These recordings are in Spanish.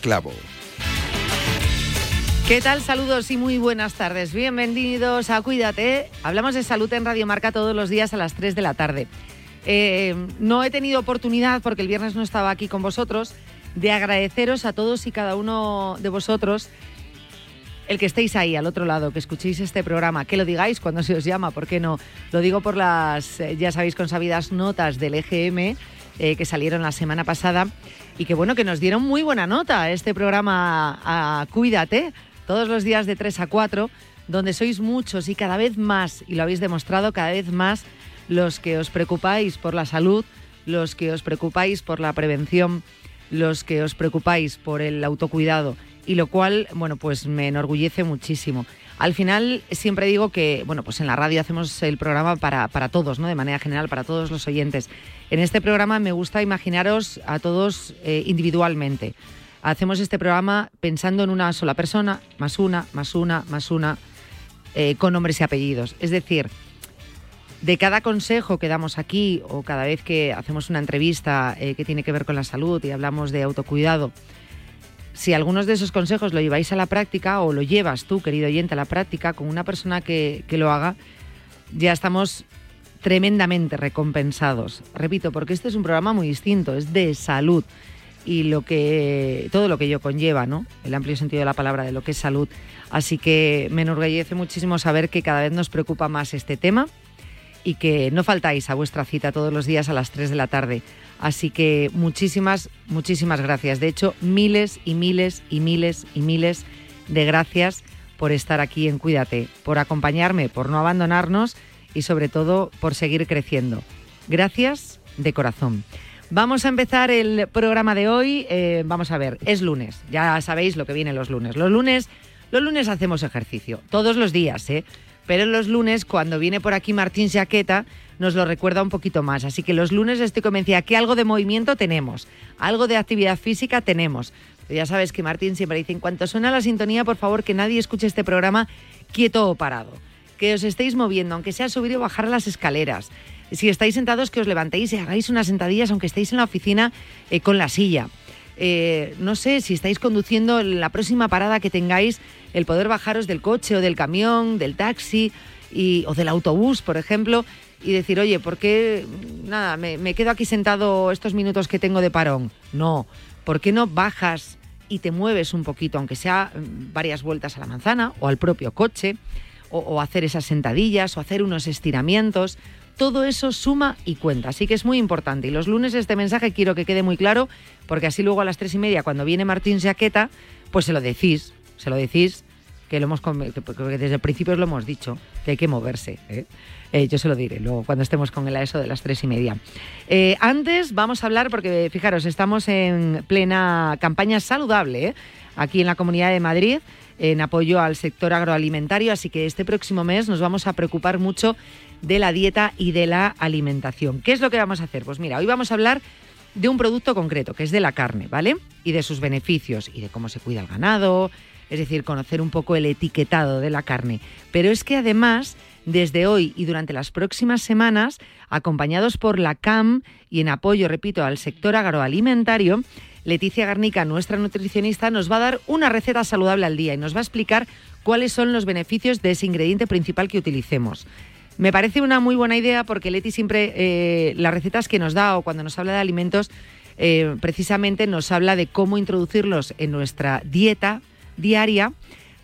Clavo. ¿Qué tal? Saludos y muy buenas tardes. Bienvenidos a Cuídate. Hablamos de salud en Radio Marca todos los días a las 3 de la tarde. Eh, no he tenido oportunidad, porque el viernes no estaba aquí con vosotros, de agradeceros a todos y cada uno de vosotros el que estéis ahí al otro lado, que escuchéis este programa, que lo digáis cuando se os llama, ¿por qué no? Lo digo por las, eh, ya sabéis, consabidas notas del EGM eh, que salieron la semana pasada y que bueno, que nos dieron muy buena nota este programa a Cuídate, todos los días de 3 a 4, donde sois muchos y cada vez más, y lo habéis demostrado cada vez más, los que os preocupáis por la salud, los que os preocupáis por la prevención, los que os preocupáis por el autocuidado y lo cual, bueno, pues me enorgullece muchísimo. Al final siempre digo que, bueno, pues en la radio hacemos el programa para, para todos, ¿no? De manera general, para todos los oyentes. En este programa me gusta imaginaros a todos eh, individualmente. Hacemos este programa pensando en una sola persona, más una, más una, más una, eh, con nombres y apellidos. Es decir, de cada consejo que damos aquí o cada vez que hacemos una entrevista eh, que tiene que ver con la salud y hablamos de autocuidado, si algunos de esos consejos lo lleváis a la práctica o lo llevas tú, querido oyente, a la práctica con una persona que, lo haga, ya estamos tremendamente recompensados. Repito, porque este es un programa muy distinto, es de salud y lo que todo lo que ello conlleva, ¿no? El amplio sentido de la palabra de lo que es salud. Así que me enorgullece muchísimo saber que cada vez nos preocupa más este tema y que no faltáis a vuestra cita todos los días a las 3 de la tarde. Así que muchísimas, muchísimas gracias. De hecho, miles y miles y miles y miles de gracias por estar aquí en Cuídate, por acompañarme, por no abandonarnos y sobre todo por seguir creciendo. Gracias de corazón. Vamos a empezar el programa de hoy. Eh, vamos a ver, es lunes. Ya sabéis lo que viene los lunes. Los lunes, los lunes hacemos ejercicio, todos los días, ¿eh? Pero los lunes, cuando viene por aquí Martín Jaqueta, nos lo recuerda un poquito más. Así que los lunes estoy convencida que algo de movimiento tenemos, algo de actividad física tenemos. ya sabes que Martín siempre dice, en cuanto suena la sintonía, por favor, que nadie escuche este programa quieto o parado. Que os estéis moviendo, aunque sea subir o bajar las escaleras. Si estáis sentados, que os levantéis y hagáis unas sentadillas, aunque estéis en la oficina eh, con la silla. Eh, no sé, si estáis conduciendo la próxima parada que tengáis, el poder bajaros del coche o del camión, del taxi o del autobús, por ejemplo, y decir, oye, ¿por qué nada, me, quedo aquí sentado estos minutos que tengo de parón? No, ¿por qué no bajas y te mueves un poquito, aunque sea mm, varias vueltas a la manzana o al propio coche, o, hacer esas sentadillas o hacer unos estiramientos? Todo eso suma y cuenta, así que es muy importante. Y los lunes este mensaje quiero que quede muy claro, porque así luego a las tres y media, cuando viene Martín Jaqueta, pues se lo decís, se lo decís que lo hemos porque desde el principio os lo hemos dicho, que hay que moverse. ¿eh? Eh, yo se lo diré luego cuando estemos con el a eso de las tres y media. Eh, antes vamos a hablar, porque fijaros, estamos en plena campaña saludable aquí en la Comunidad de Madrid en apoyo al sector agroalimentario, así que este próximo mes nos vamos a preocupar mucho de la dieta y de la alimentación. ¿Qué es lo que vamos a hacer? Pues mira, hoy vamos a hablar de un producto concreto, que es de la carne, ¿vale? Y de sus beneficios y de cómo se cuida el ganado, es decir, conocer un poco el etiquetado de la carne. Pero es que además, desde hoy y durante las próximas semanas, acompañados por la CAM y en apoyo, repito, al sector agroalimentario, Leticia Garnica, nuestra nutricionista, nos va a dar una receta saludable al día y nos va a explicar cuáles son los beneficios de ese ingrediente principal que utilicemos. Me parece una muy buena idea porque Leti siempre eh, las recetas que nos da o cuando nos habla de alimentos eh, precisamente nos habla de cómo introducirlos en nuestra dieta diaria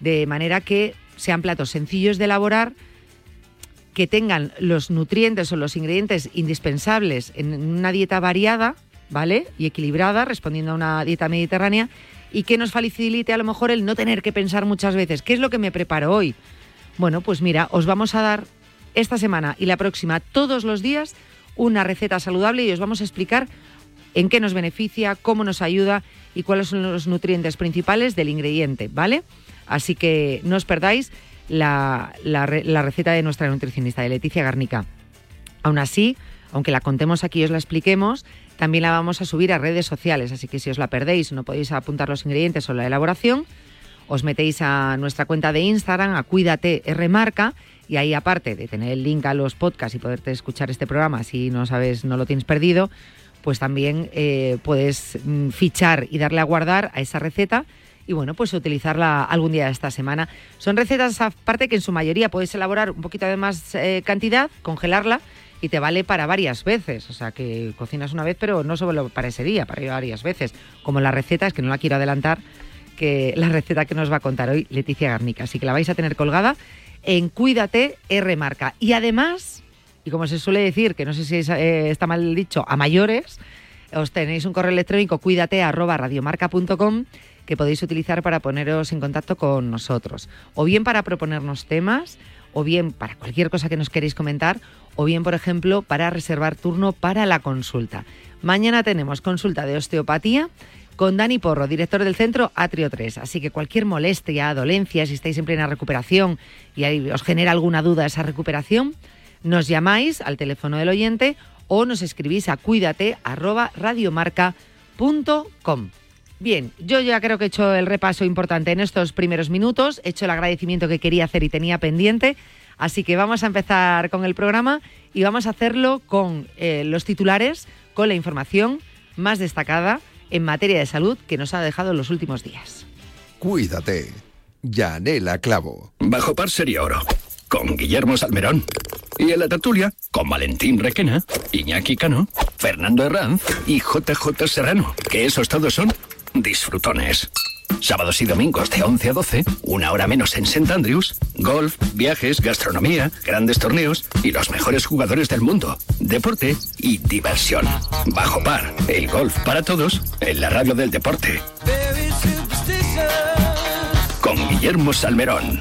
de manera que sean platos sencillos de elaborar, que tengan los nutrientes o los ingredientes indispensables en una dieta variada, ¿vale? Y equilibrada, respondiendo a una dieta mediterránea y que nos facilite a lo mejor el no tener que pensar muchas veces, ¿qué es lo que me preparo hoy? Bueno, pues mira, os vamos a dar esta semana y la próxima, todos los días, una receta saludable y os vamos a explicar en qué nos beneficia, cómo nos ayuda y cuáles son los nutrientes principales del ingrediente, ¿vale? Así que no os perdáis la, receta de nuestra nutricionista, de Leticia Garnica. Aún así, aunque la contemos aquí y os la expliquemos, también la vamos a subir a redes sociales, así que si os la perdéis no podéis apuntar los ingredientes o la elaboración, os metéis a nuestra cuenta de Instagram, a Cuídate Rmarca, y ahí aparte de tener el link a los podcasts y poderte escuchar este programa si no sabes, no lo tienes perdido, pues también eh, puedes mm, fichar y darle a guardar a esa receta y bueno, pues utilizarla algún día de esta semana. Son recetas aparte que en su mayoría puedes elaborar un poquito de más eh, cantidad, congelarla y te vale para varias veces. O sea, que cocinas una vez, pero no solo para ese día, para varias veces. Como la receta, es que no la quiero adelantar, que la receta que nos va a contar hoy Leticia Garnica. Así que la vais a tener colgada en Cuídate R Marca. Y además, y como se suele decir, que no sé si eh, está mal dicho, a mayores, os tenéis un correo electrónico cuídate arroba radiomarca.com que podéis utilizar para poneros en contacto con nosotros. O bien para proponernos temas, o bien para cualquier cosa que nos queréis comentar, o bien, por ejemplo, para reservar turno para la consulta. Mañana tenemos consulta de osteopatía con Dani Porro, director del centro Atrio 3. Así que cualquier molestia, dolencia, si estáis en plena recuperación y os genera alguna duda esa recuperación, nos llamáis al teléfono del oyente o nos escribís a cuídate Bien, yo ya creo que he hecho el repaso importante en estos primeros minutos, he hecho el agradecimiento que quería hacer y tenía pendiente, así que vamos a empezar con el programa y vamos a hacerlo con eh, los titulares, con la información más destacada en materia de salud que nos ha dejado en los últimos días. Cuídate. Yanela Clavo. Bajo par sería oro. Con Guillermo Salmerón. Y en la tertulia, con Valentín Requena, Iñaki Cano, Fernando Herranz y JJ Serrano. Que esos todos son disfrutones. Sábados y domingos de 11 a 12, una hora menos en St. Andrews, golf, viajes, gastronomía, grandes torneos y los mejores jugadores del mundo, deporte y diversión. Bajo par, el golf para todos en la radio del deporte. Con Guillermo Salmerón.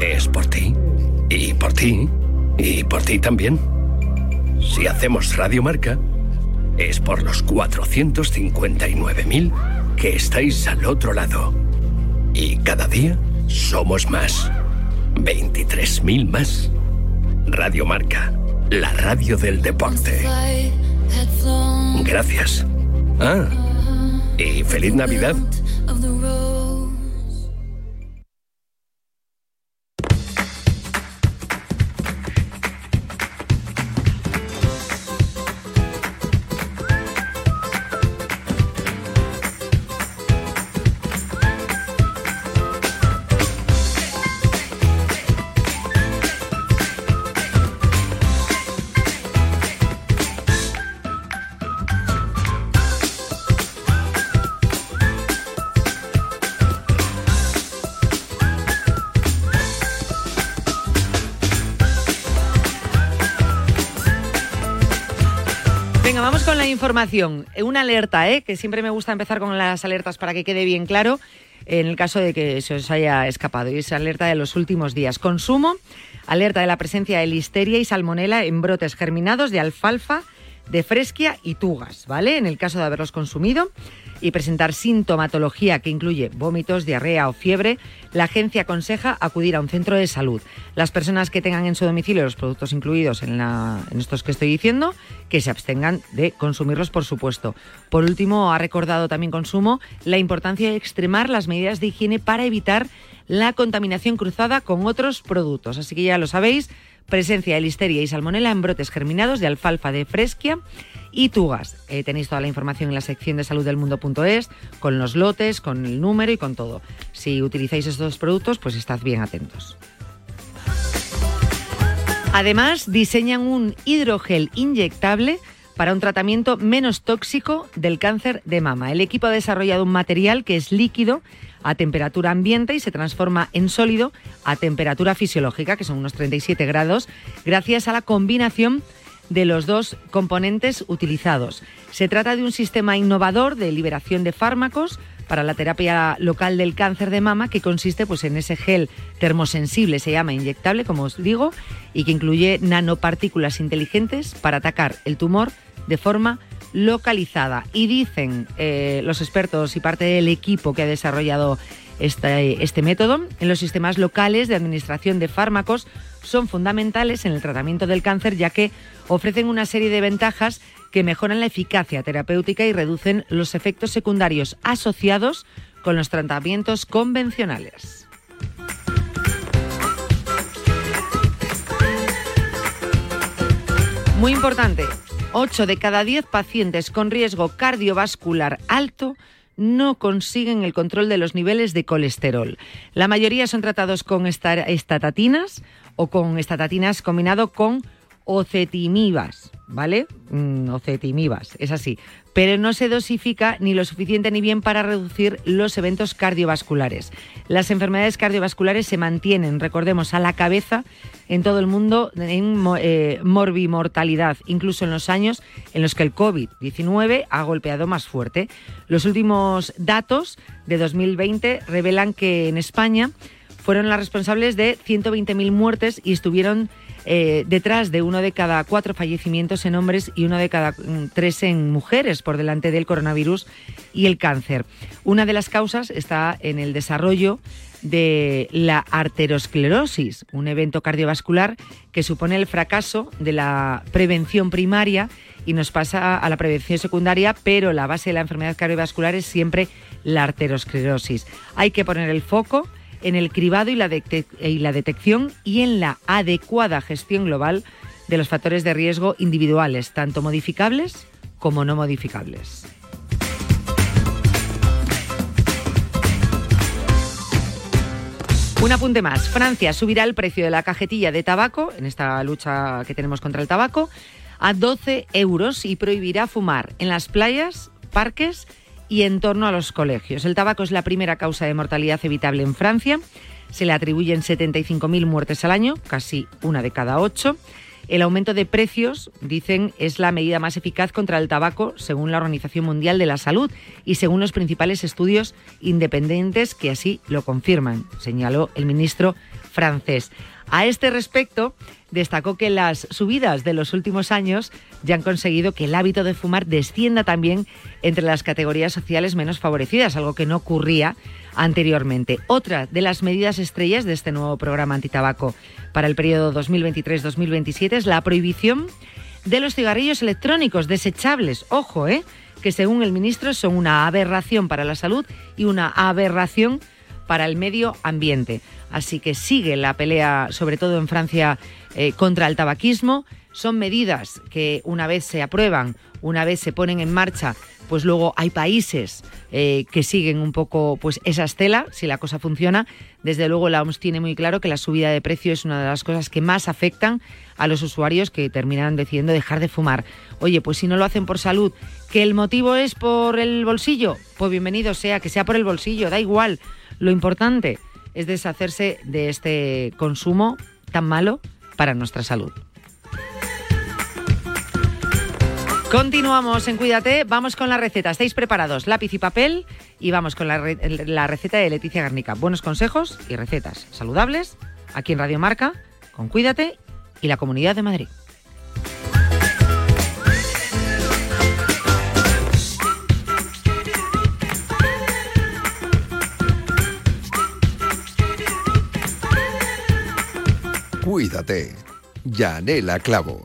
es por ti, y por ti, y por ti también. Si hacemos Radio Marca, es por los 459.000 que estáis al otro lado. Y cada día somos más. 23.000 más. Radio Marca, la radio del deporte. Gracias. Ah, y feliz Navidad. Información. Una alerta, ¿eh? que siempre me gusta empezar con las alertas para que quede bien claro en el caso de que se os haya escapado. Y es alerta de los últimos días. Consumo, alerta de la presencia de listeria y salmonela en brotes germinados de alfalfa, de fresquia y tugas, ¿vale? En el caso de haberlos consumido y presentar sintomatología que incluye vómitos, diarrea o fiebre, la agencia aconseja acudir a un centro de salud. Las personas que tengan en su domicilio los productos incluidos en, en estos que estoy diciendo, que se abstengan de consumirlos, por supuesto. Por último, ha recordado también Consumo la importancia de extremar las medidas de higiene para evitar la contaminación cruzada con otros productos. Así que ya lo sabéis, presencia de listeria y salmonela en brotes germinados de alfalfa de fresquia y Tugas. Eh, tenéis toda la información en la sección de salud del mundo.es, con los lotes, con el número y con todo. Si utilizáis estos productos, pues estad bien atentos. Además, diseñan un hidrogel inyectable para un tratamiento menos tóxico del cáncer de mama. El equipo ha desarrollado un material que es líquido a temperatura ambiente y se transforma en sólido a temperatura fisiológica, que son unos 37 grados, gracias a la combinación de los dos componentes utilizados. Se trata de un sistema innovador de liberación de fármacos para la terapia local del cáncer de mama que consiste pues, en ese gel termosensible, se llama inyectable, como os digo, y que incluye nanopartículas inteligentes para atacar el tumor de forma localizada. Y dicen eh, los expertos y parte del equipo que ha desarrollado este, este método, en los sistemas locales de administración de fármacos son fundamentales en el tratamiento del cáncer ya que ofrecen una serie de ventajas que mejoran la eficacia terapéutica y reducen los efectos secundarios asociados con los tratamientos convencionales. Muy importante, 8 de cada 10 pacientes con riesgo cardiovascular alto no consiguen el control de los niveles de colesterol. La mayoría son tratados con estatatinas o con estatatinas combinado con ocetimibas, ¿vale? Mm, ocetimibas, es así. Pero no se dosifica ni lo suficiente ni bien para reducir los eventos cardiovasculares. Las enfermedades cardiovasculares se mantienen, recordemos, a la cabeza en todo el mundo en eh, morbimortalidad, incluso en los años en los que el COVID-19 ha golpeado más fuerte. Los últimos datos de 2020 revelan que en España fueron las responsables de 120.000 muertes y estuvieron eh, detrás de uno de cada cuatro fallecimientos en hombres y uno de cada mm, tres en mujeres por delante del coronavirus y el cáncer. Una de las causas está en el desarrollo de la arteriosclerosis, un evento cardiovascular que supone el fracaso de la prevención primaria y nos pasa a la prevención secundaria, pero la base de la enfermedad cardiovascular es siempre la arteriosclerosis. Hay que poner el foco en el cribado y la, y la detección y en la adecuada gestión global de los factores de riesgo individuales, tanto modificables como no modificables. Un apunte más. Francia subirá el precio de la cajetilla de tabaco, en esta lucha que tenemos contra el tabaco, a 12 euros y prohibirá fumar en las playas, parques y en torno a los colegios. El tabaco es la primera causa de mortalidad evitable en Francia. Se le atribuyen 75.000 muertes al año, casi una de cada ocho. El aumento de precios, dicen, es la medida más eficaz contra el tabaco según la Organización Mundial de la Salud y según los principales estudios independientes que así lo confirman, señaló el ministro francés. A este respecto, destacó que las subidas de los últimos años ya han conseguido que el hábito de fumar descienda también entre las categorías sociales menos favorecidas, algo que no ocurría anteriormente. Otra de las medidas estrellas de este nuevo programa antitabaco para el periodo 2023-2027 es la prohibición de los cigarrillos electrónicos desechables. Ojo, ¿eh? que según el ministro son una aberración para la salud y una aberración para el medio ambiente. Así que sigue la pelea, sobre todo en Francia, eh, contra el tabaquismo. Son medidas que una vez se aprueban, una vez se ponen en marcha, pues luego hay países eh, que siguen un poco pues esa estela, si la cosa funciona. Desde luego la OMS tiene muy claro que la subida de precio es una de las cosas que más afectan a los usuarios que terminan decidiendo dejar de fumar. Oye, pues si no lo hacen por salud, que el motivo es por el bolsillo, pues bienvenido sea, que sea por el bolsillo, da igual. Lo importante es deshacerse de este consumo tan malo para nuestra salud. Continuamos en Cuídate, vamos con la receta. ¿Estáis preparados? Lápiz y papel y vamos con la, re- la receta de Leticia Garnica. Buenos consejos y recetas saludables aquí en Radio Marca, con Cuídate y la Comunidad de Madrid. Cuídate. Yanela Clavo.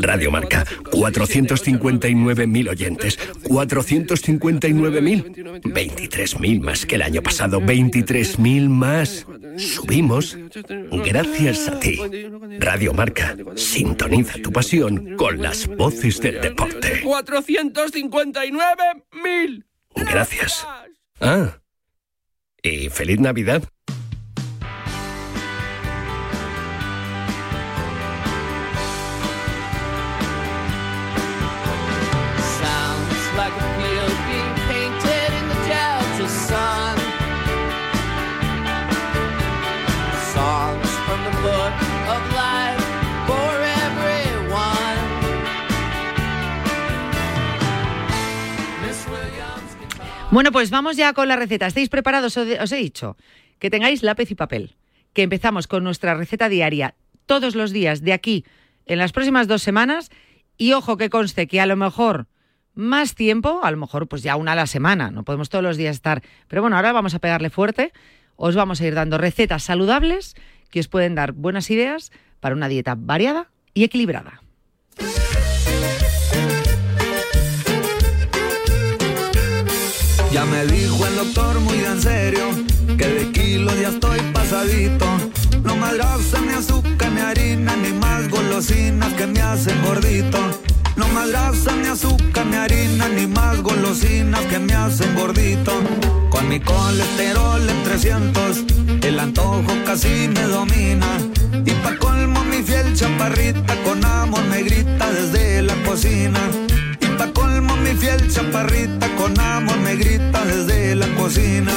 Radio Marca, 459.000 oyentes. 459.000. 23.000 más que el año pasado. 23.000 más. Subimos. Gracias a ti. Radio Marca, sintoniza tu pasión con las voces del deporte. 459.000. Gracias. Ah. Y feliz Navidad. Bueno, pues vamos ya con la receta. ¿Estáis preparados? Os he- dicho que tengáis lápiz y papel, que empezamos con nuestra receta diaria todos los días de aquí en las próximas dos semanas y ojo que conste que a lo mejor más tiempo, a lo mejor pues ya una a la semana, no podemos todos los días estar, pero bueno, ahora vamos a pegarle fuerte, os vamos a ir dando recetas saludables que os pueden dar buenas ideas para una dieta variada y equilibrada. Me dijo el doctor muy en serio que de kilos ya estoy pasadito. No más grasa, ni azúcar, ni harina, ni más golosinas que me hacen gordito. No más grasa, ni azúcar, ni harina, ni más golosinas que me hacen gordito. Con mi colesterol en 300, el antojo casi me domina. Y pa' colmo mi fiel chaparrita con amor me grita desde la cocina. Y pa' colmo mi fiel chaparrita con amor me grita desde la cocina.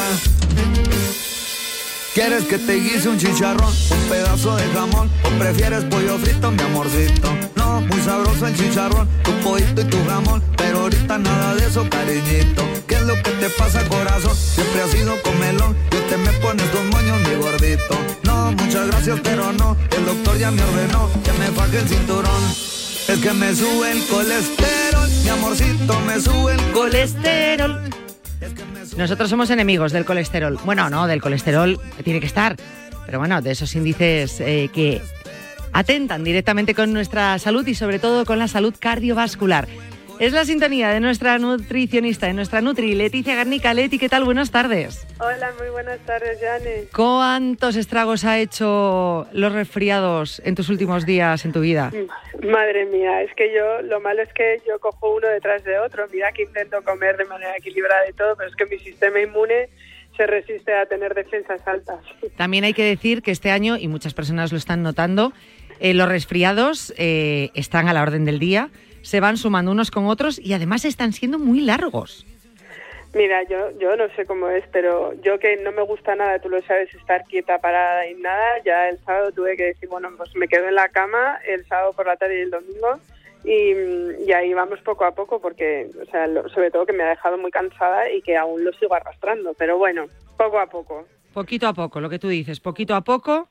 ¿Quieres que te guise un chicharrón, un pedazo de jamón o prefieres pollo frito, mi amorcito? No, muy sabroso el chicharrón, tu pollito y tu jamón, pero ahorita nada de eso, cariñito. ¿Qué es lo que te pasa, corazón? Siempre has sido comelón y te me pones dos moños, mi gordito. No, muchas gracias, pero no, el doctor ya me ordenó que me faje el cinturón. Es que me sube el colesterol, mi amorcito, me sube el Colesterol. Nosotros somos enemigos del colesterol. Bueno, no, del colesterol tiene que estar. Pero bueno, de esos índices eh, que atentan directamente con nuestra salud y sobre todo con la salud cardiovascular. Es la sintonía de nuestra nutricionista, de nuestra Nutri, Leticia Garnica. Leti, ¿qué tal? Buenas tardes. Hola, muy buenas tardes, Jane. ¿Cuántos estragos ha hecho los resfriados en tus últimos días en tu vida? Madre mía, es que yo, lo malo es que yo cojo uno detrás de otro. Mira que intento comer de manera equilibrada y todo, pero es que mi sistema inmune se resiste a tener defensas altas. También hay que decir que este año, y muchas personas lo están notando, eh, los resfriados eh, están a la orden del día, se van sumando unos con otros y además están siendo muy largos. Mira, yo, yo no sé cómo es, pero yo que no me gusta nada, tú lo sabes, estar quieta, parada y nada, ya el sábado tuve que decir, bueno, pues me quedo en la cama el sábado por la tarde y el domingo y, y ahí vamos poco a poco porque, o sea, lo- sobre todo que me ha dejado muy cansada y que aún lo sigo arrastrando, pero bueno, poco a poco. Poquito a poco, lo que tú dices, poquito a poco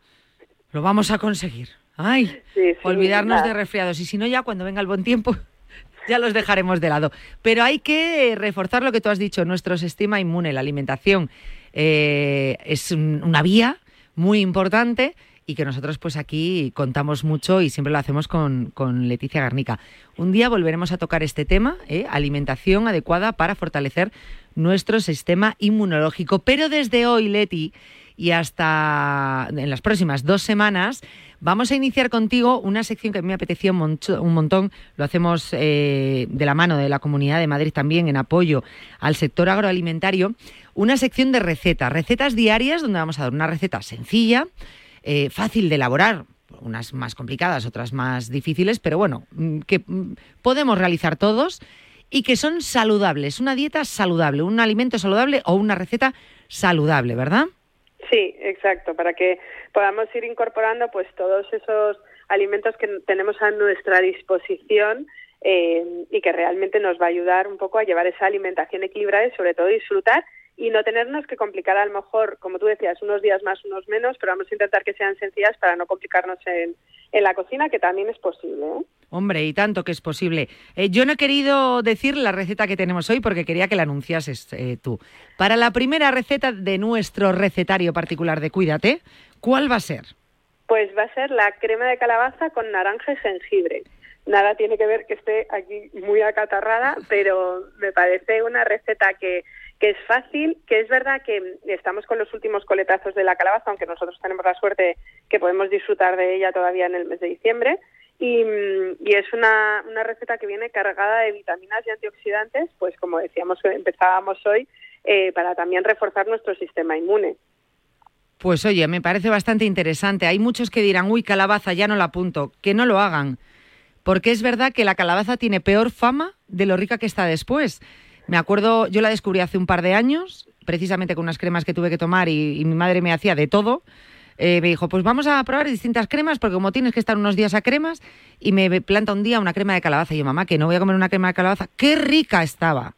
lo vamos a conseguir. Ay, Sí, sí, olvidarnos de resfriados y si no ya cuando venga el buen tiempo ya los dejaremos de lado. Pero hay que reforzar lo que tú has dicho, nuestro sistema inmune, la alimentación eh, es un- una vía muy importante y que nosotros pues aquí contamos mucho y siempre lo hacemos con, con Leticia Garnica. Un día volveremos a tocar este tema, ¿eh? alimentación adecuada para fortalecer nuestro sistema inmunológico. Pero desde hoy, Leti, y hasta en las próximas dos semanas vamos a iniciar contigo una sección que a mí me apetecía un, un montón. Lo hacemos eh, de la mano de la Comunidad de Madrid también en apoyo al sector agroalimentario. Una sección de recetas, recetas diarias donde vamos a dar una receta sencilla, eh, fácil de elaborar, unas más complicadas, otras más difíciles, pero bueno, mm, que mm, podemos realizar todos y que son saludables, una dieta saludable, un alimento saludable o una receta saludable, ¿verdad? Sí, exacto, para que podamos ir incorporando pues todos esos alimentos que tenemos a nuestra disposición eh, y que realmente nos va a ayudar un poco a llevar esa alimentación equilibrada y sobre todo disfrutar y no tenernos que complicar a lo mejor, como tú decías, unos días más, unos menos, pero vamos a intentar que sean sencillas para no complicarnos en, en la cocina, que también es posible. ¿eh? Hombre, y tanto que es posible. Eh, yo no he querido decir la receta que tenemos hoy porque quería que la anunciases eh, tú. Para la primera receta de nuestro recetario particular de Cuídate, ¿cuál va a ser? Pues va a ser la crema de calabaza con naranja y jengibre. Nada tiene que ver que esté aquí muy acatarrada, pero me parece una receta que, que es fácil, que es verdad que estamos con los últimos coletazos de la calabaza, aunque nosotros tenemos la suerte que podemos disfrutar de ella todavía en el mes de diciembre. Y, mm, y es una, una receta que viene cargada de vitaminas y antioxidantes, pues como decíamos, empezábamos hoy, eh, para también reforzar nuestro sistema inmune. Pues oye, me parece bastante interesante. Hay muchos que dirán, uy, calabaza, ya no la apunto. Que no lo hagan. Porque es verdad que la calabaza tiene peor fama de lo rica que está después. Me acuerdo, yo la descubrí hace un par de años, precisamente con unas cremas que tuve que tomar y, mi madre me hacía de todo. Eh, me dijo, pues vamos a probar distintas cremas porque como tienes que estar unos días a cremas y me planta un día una crema de calabaza y yo, mamá, que no voy a comer una crema de calabaza. ¡Qué rica estaba!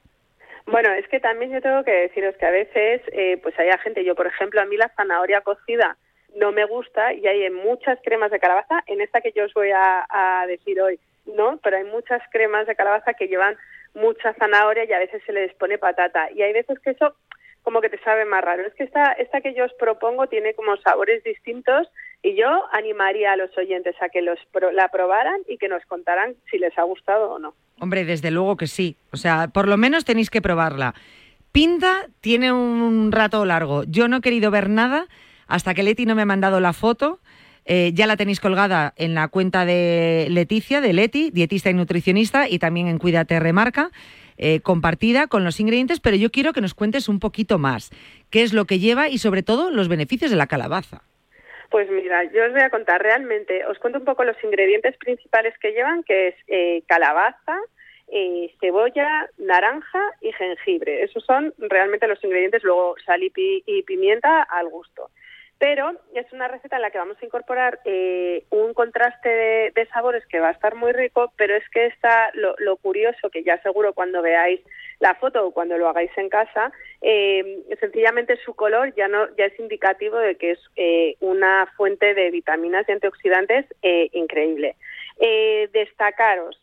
Bueno, es que también yo tengo que deciros que a veces, eh, pues hay gente, yo por ejemplo, a mí la zanahoria cocida no me gusta y hay muchas cremas de calabaza, en esta que yo os voy a decir hoy, no, pero hay muchas cremas de calabaza que llevan mucha zanahoria y a veces se les pone patata y hay veces que eso como que te sabe más raro. Es que esta, esta que yo os propongo tiene como sabores distintos y yo animaría a los oyentes a que los pro- la probaran y que nos contaran si les ha gustado o no. Hombre, desde luego que sí. O sea, por lo menos tenéis que probarla. Pinta tiene un rato largo. Yo no he querido ver nada hasta que Leti no me ha mandado la foto. Eh, ya la tenéis colgada en la cuenta de Leticia, de Leti, dietista y nutricionista, y también en Cuídate Remarca, eh, compartida con los ingredientes, pero yo quiero que nos cuentes un poquito más qué es lo que lleva y sobre todo los beneficios de la calabaza. Pues mira, yo os voy a contar realmente, os cuento un poco los ingredientes principales que llevan, que es eh, calabaza, eh, cebolla, naranja y jengibre. Esos son realmente los ingredientes, luego sal y, pi- y pimienta al gusto. Pero es una receta en la que vamos a incorporar eh, un contraste de, de sabores que va a estar muy rico, pero es que está lo, curioso, que ya seguro cuando veáis la foto o cuando lo hagáis en casa, eh, sencillamente su color ya no ya es indicativo de que es eh, una fuente de vitaminas y antioxidantes eh, increíble. Eh, destacaros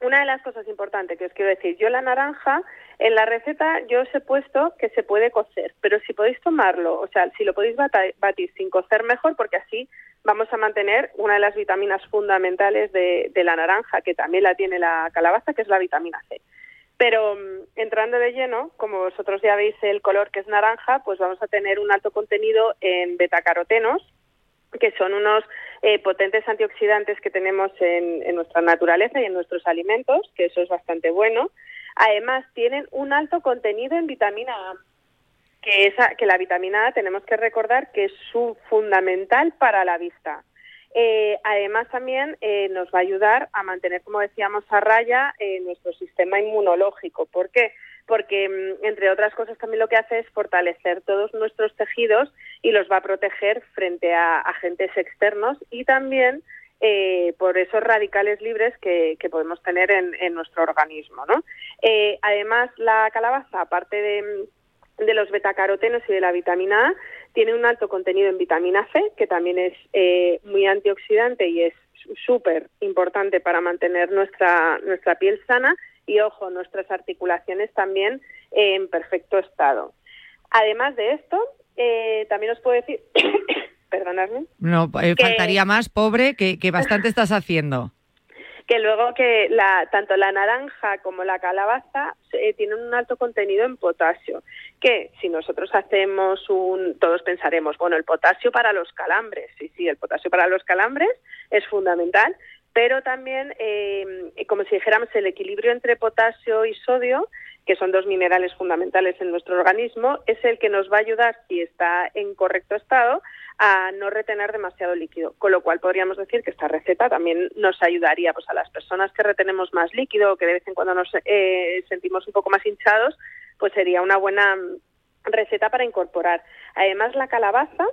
una de las cosas importantes que os quiero decir, yo la naranja en la receta yo os he puesto que se puede cocer, pero si podéis tomarlo, o sea, si lo podéis batir sin cocer mejor, porque así vamos a mantener una de las vitaminas fundamentales de, de la naranja, que también la tiene la calabaza, que es la vitamina C. Pero mm, entrando de lleno, como vosotros ya veis el color que es naranja, pues vamos a tener un alto contenido en betacarotenos, que son unos eh, potentes antioxidantes que tenemos en, en nuestra naturaleza y en nuestros alimentos, que eso es bastante bueno. Además, tienen un alto contenido en vitamina A, que, esa, que la vitamina A tenemos que recordar que es fundamental para la vista. Eh, además, también eh, nos va a ayudar a mantener, como decíamos, a raya eh, nuestro sistema inmunológico. ¿Por qué? Porque, mm, entre otras cosas, también lo que hace es fortalecer todos nuestros tejidos y los va a proteger frente a agentes externos y también eh, por esos radicales libres que, podemos tener en, en nuestro organismo. ¿no? Eh, además, la calabaza, aparte de, de los betacarotenos y de la vitamina A, tiene un alto contenido en vitamina C, que también es eh, muy antioxidante y es súper importante para mantener nuestra, nuestra piel sana y, ojo, nuestras articulaciones también en perfecto estado. Además de esto, eh, también os puedo decir, perdonadme, No, eh, Que- faltaría más, pobre, que, que bastante estás haciendo. que luego que la, tanto la naranja como la calabaza eh, tienen un alto contenido en potasio, que si nosotros hacemos un, todos pensaremos, bueno, el potasio para los calambres, sí, sí, el potasio para los calambres es fundamental, pero también, eh, como si dijéramos, el equilibrio entre potasio y sodio, que son dos minerales fundamentales en nuestro organismo, es el que nos va a ayudar, si está en correcto estado, a no retener demasiado líquido. Con lo cual podríamos decir que esta receta también nos ayudaría pues, a las personas que retenemos más líquido o que de vez en cuando nos eh, sentimos un poco más hinchados, pues sería una buena receta para incorporar. Además, la calabaza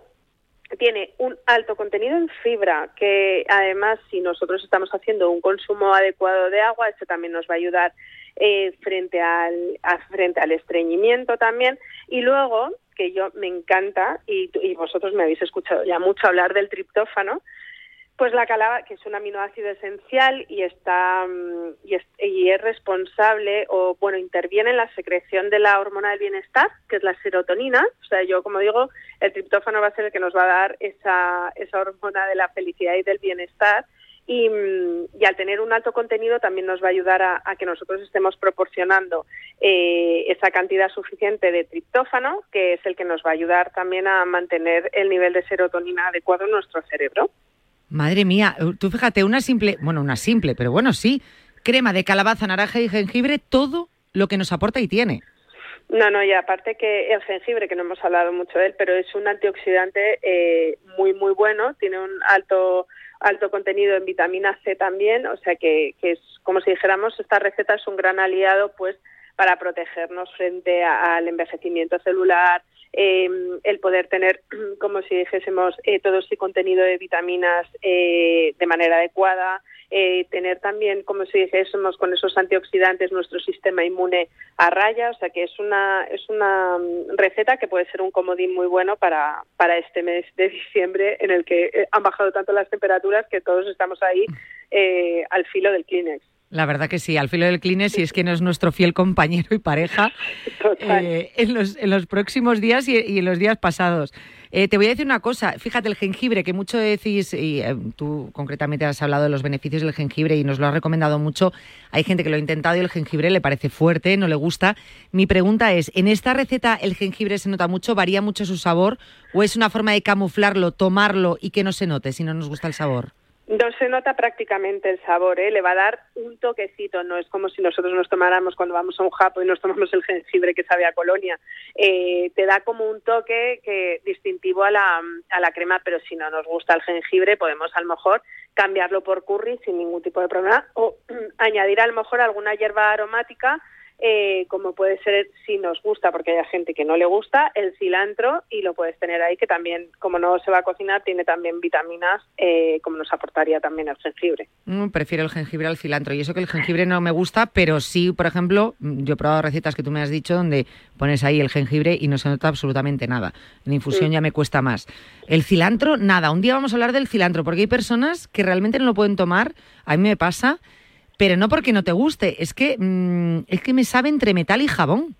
tiene un alto contenido en fibra, que además si nosotros estamos haciendo un consumo adecuado de agua, esto también nos va a ayudar eh, frente, al, frente al estreñimiento también. Y luego, que yo me encanta, y, y vosotros me habéis escuchado ya mucho hablar del triptófano, pues la calabaza, que es un aminoácido esencial y está mm, y es, y es, responsable o bueno interviene en la secreción de la hormona del bienestar, que es la serotonina. O sea, yo como digo, el triptófano va a ser el que nos va a dar esa esa hormona de la felicidad y del bienestar. Y, mm, y al tener un alto contenido también nos va a ayudar a, a que nosotros estemos proporcionando eh, esa cantidad suficiente de triptófano, que es el que nos va a ayudar también a mantener el nivel de serotonina adecuado en nuestro cerebro. Madre mía, tú fíjate, una simple, bueno, una simple, pero bueno, sí, crema de calabaza, naranja y jengibre, todo lo que nos aporta y tiene. No, no, y aparte que el jengibre, que no hemos hablado mucho de él, pero es un antioxidante eh, muy, muy bueno, tiene un alto alto contenido en vitamina C también, o sea que, que es como si dijéramos, esta receta es un gran aliado pues para protegernos frente al envejecimiento celular, eh, el poder tener, como si dijésemos, eh, todo ese contenido de vitaminas eh, de manera adecuada, eh, tener también, como si dijésemos, con esos antioxidantes nuestro sistema inmune a raya, o sea que es una, es una mm, receta que puede ser un comodín muy bueno para, para este mes de diciembre en el que eh, han bajado tanto las temperaturas que todos estamos ahí eh, al filo del Kleenex. La verdad que sí, al filo del Kleenex, y es que no es nuestro fiel compañero y pareja eh, en, los, en, los, próximos días y, y en los días pasados. Eh, te voy a decir una cosa, fíjate, el jengibre, que mucho decís, y eh, tú concretamente has hablado de los beneficios del jengibre y nos lo has recomendado mucho, hay gente que lo ha intentado y el jengibre le parece fuerte, no le gusta. Mi pregunta es, ¿en esta receta el jengibre se nota mucho, varía mucho su sabor o es una forma de camuflarlo, tomarlo y que no se note si no nos gusta el sabor? No se nota prácticamente el sabor, ¿eh? le va a dar un toquecito, no es como si nosotros nos tomáramos cuando vamos a un japo y nos tomamos el jengibre que sabe a colonia. Eh, te da como un toque que distintivo a la, a la crema, pero si no nos gusta el jengibre podemos a lo mejor cambiarlo por curry sin ningún tipo de problema o añadir a lo mejor alguna hierba aromática eh, como puede ser si nos gusta, porque hay gente que no le gusta, el cilantro y lo puedes tener ahí, que también, como no se va a cocinar, tiene también vitaminas, eh, como nos aportaría también el jengibre. Mm, prefiero el jengibre al cilantro. Y eso que el jengibre no me gusta, pero sí, por ejemplo, yo he probado recetas que tú me has dicho donde pones ahí el jengibre y no se nota absolutamente nada. En infusión mm. ya me cuesta más. El cilantro, nada. Un día vamos a hablar del cilantro, porque hay personas que realmente no lo pueden tomar. A mí me pasa pero no porque no te guste, es que mm, es que me sabe entre metal y jabón.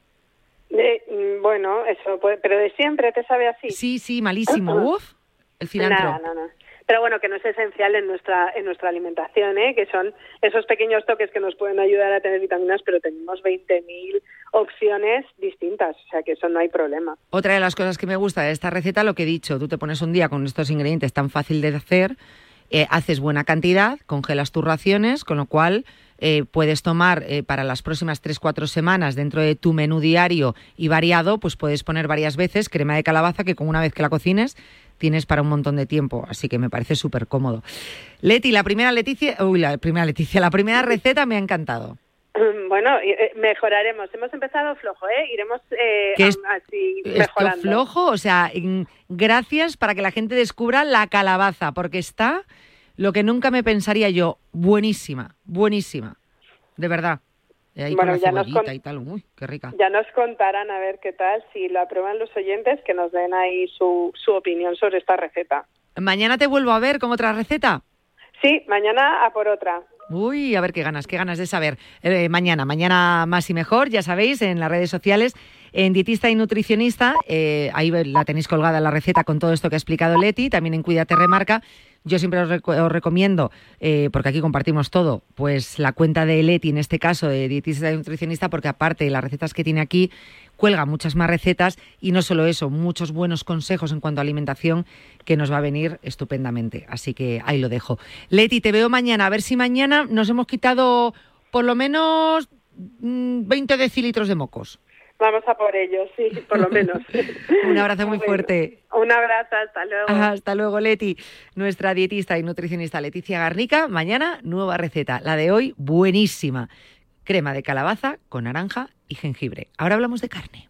De, mm, bueno, eso puede, pero de siempre te sabe así. Sí, sí, malísimo. Uf, el cilantro. No, no. Pero bueno, que no es esencial en nuestra en nuestra alimentación, ¿eh? que son esos pequeños toques que nos pueden ayudar a tener vitaminas, pero tenemos 20.000 opciones distintas, o sea que eso no hay problema. Otra de las cosas que me gusta de esta receta, lo que he dicho, tú te pones un día con estos ingredientes tan fácil de hacer, eh, haces buena cantidad, congelas tus raciones, con lo cual eh, puedes tomar eh, para las próximas 3-4 semanas dentro de tu menú diario y variado, pues puedes poner varias veces crema de calabaza que con una vez que la cocines tienes para un montón de tiempo, así que me parece súper cómodo. Leti, la primera Leticia, uy, la primera Leticia, la primera receta me ha encantado. Bueno, eh, mejoraremos. Hemos empezado flojo, ¿eh? Iremos eh, es, así mejorando. flojo? O sea, gracias para que la gente descubra la calabaza, porque está lo que nunca me pensaría yo, buenísima, buenísima, de verdad. Y ahí bueno, con la ya nos y tal, uy, qué rica. Ya nos contarán a ver qué tal, si lo aprueban los oyentes, que nos den ahí su, su opinión sobre esta receta. ¿Mañana te vuelvo a ver con otra receta? Sí, mañana a por otra. Uy, a ver qué ganas, qué ganas de saber. Eh, mañana, mañana más y mejor, ya sabéis, en las redes sociales, en Dietista y Nutricionista, eh, ahí la tenéis colgada la receta con todo esto que ha explicado Leti, también en Cuídate Remarca. Yo siempre os, reco- os recomiendo, eh, porque aquí compartimos todo, pues la cuenta de Leti, en este caso de dietista y nutricionista, porque aparte de las recetas que tiene aquí, cuelga muchas más recetas y no solo eso, muchos buenos consejos en cuanto a alimentación que nos va a venir estupendamente. Así que ahí lo dejo. Leti, te veo mañana. A ver si mañana nos hemos quitado por lo menos mm, 20 decilitros de mocos. Vamos a por ello, sí, por lo menos. Un abrazo muy Bueno, fuerte. Un abrazo, hasta luego. Hasta luego, Leti. Nuestra dietista y nutricionista Leticia Garnica. Mañana, nueva receta. La de hoy, buenísima. Crema de calabaza con naranja y jengibre. Ahora hablamos de carne.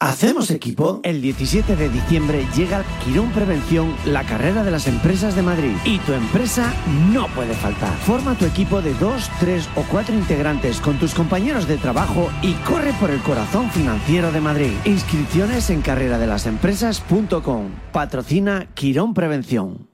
¿Hacemos equipo? El 17 de diciembre llega Quirón Prevención, la carrera de las empresas de Madrid. Y tu empresa no puede faltar. Forma tu equipo de dos, tres o cuatro integrantes con tus compañeros de trabajo y corre por el corazón financiero de Madrid. Inscripciones en carreradelasempresas.com. Patrocina Quirón Prevención.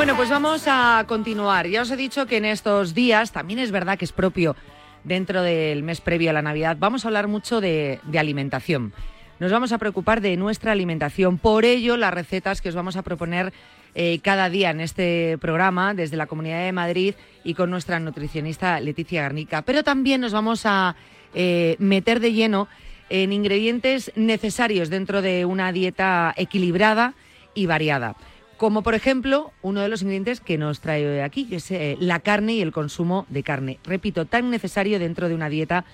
Bueno, pues vamos a continuar. Ya os he dicho que en estos días, también es verdad que es propio dentro del mes previo a la Navidad, vamos a hablar mucho de, alimentación. Nos vamos a preocupar de nuestra alimentación. Por ello, las recetas que os vamos a proponer eh, cada día en este programa desde la Comunidad de Madrid y con nuestra nutricionista Leticia Garnica. Pero también nos vamos a eh, meter de lleno en ingredientes necesarios dentro de una dieta equilibrada y variada. Como por ejemplo, uno de los ingredientes que nos trae hoy aquí, que es eh, la carne y el consumo de carne. Repito, tan necesario dentro de una dieta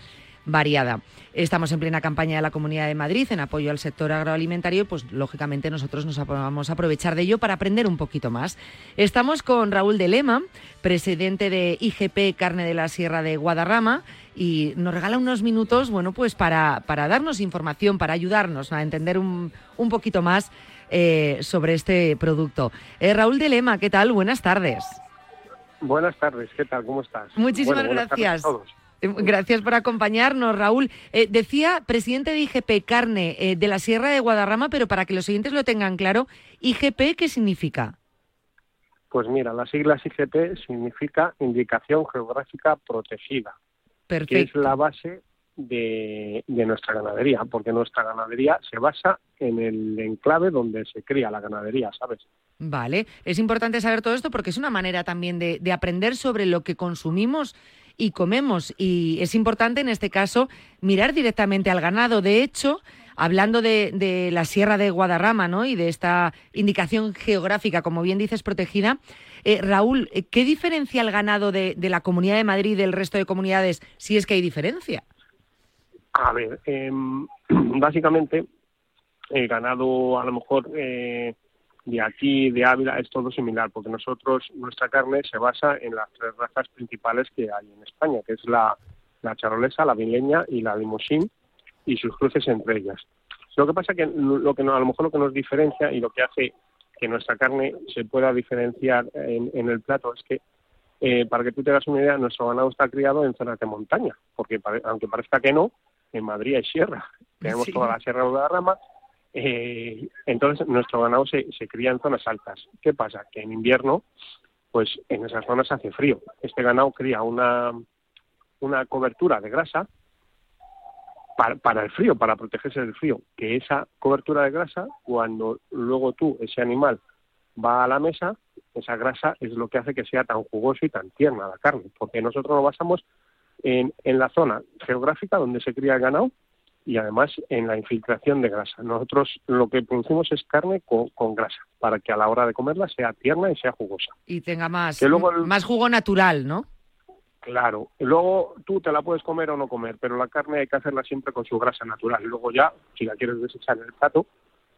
variada. Estamos en plena campaña de la Comunidad de Madrid en apoyo al sector agroalimentario y pues lógicamente nosotros nos vamos a aprovechar de ello para aprender un poquito más. Estamos con Raúl de Lema, presidente de IGP Carne de la Sierra de Guadarrama y nos regala unos minutos, bueno, pues para, para darnos información, para ayudarnos a entender un, un poquito más eh, sobre este producto. Eh, Raúl de Lema, ¿qué tal? Buenas tardes. Buenas tardes, ¿qué tal? ¿Cómo estás? Muchísimas Bueno, a gracias. todos. Eh, Gracias por acompañarnos, Raúl. Eh, decía presidente de IGP Carne eh, de la Sierra de Guadarrama, pero para que los oyentes lo tengan claro, IGP, ¿qué significa? Pues mira, las siglas IGP significa Indicación Geográfica Protegida, que es Perfecto. la base de, nuestra ganadería, porque nuestra ganadería se basa en el enclave donde se cría la ganadería, ¿sabes? Vale, es importante saber todo esto porque es una manera también de, de aprender sobre lo que consumimos y comemos. Y es importante en este caso mirar directamente al ganado. De hecho, hablando de, la Sierra de Guadarrama ¿no? y de esta indicación geográfica, como bien dices, protegida, eh, Raúl, eh, ¿qué diferencia el ganado de, de la Comunidad de Madrid del resto de comunidades, si es que hay diferencia? A ver, em, básicamente el ganado a lo mejor eh, de aquí, de Ávila, es todo similar, porque nosotros, nuestra carne se basa en las tres razas principales que hay en España, que es la, la charolesa, la vileña y la limousin, y sus cruces entre ellas. Lo que pasa que lo que a lo mejor lo que nos diferencia y lo que hace que nuestra carne se pueda diferenciar en, en el plato es que eh, para que tú te hagas una idea, nuestro ganado está criado en zonas de montaña, porque aunque parezca que no, en Madrid hay sierra. Tenemos Sí. toda la sierra de Guadarrama, eh, entonces nuestro ganado se, se cría en zonas altas. ¿Qué pasa? Que en invierno, pues en esas zonas hace frío. Este ganado cría una, una cobertura de grasa para, para el frío, para protegerse del frío. Que esa cobertura de grasa, cuando luego tú, ese animal, va a la mesa, esa grasa es lo que hace que sea tan jugoso y tan tierna la carne, porque nosotros nos basamos en, en la zona geográfica donde se cría el ganado y además en la infiltración de grasa. Nosotros lo que producimos es carne con, con grasa, para que a la hora de comerla sea tierna y sea jugosa. Y tenga más, Que luego el- más jugo natural, ¿no? Claro, luego tú te la puedes comer o no comer, pero la carne hay que hacerla siempre con su grasa natural. Luego ya, si la quieres desechar en el plato,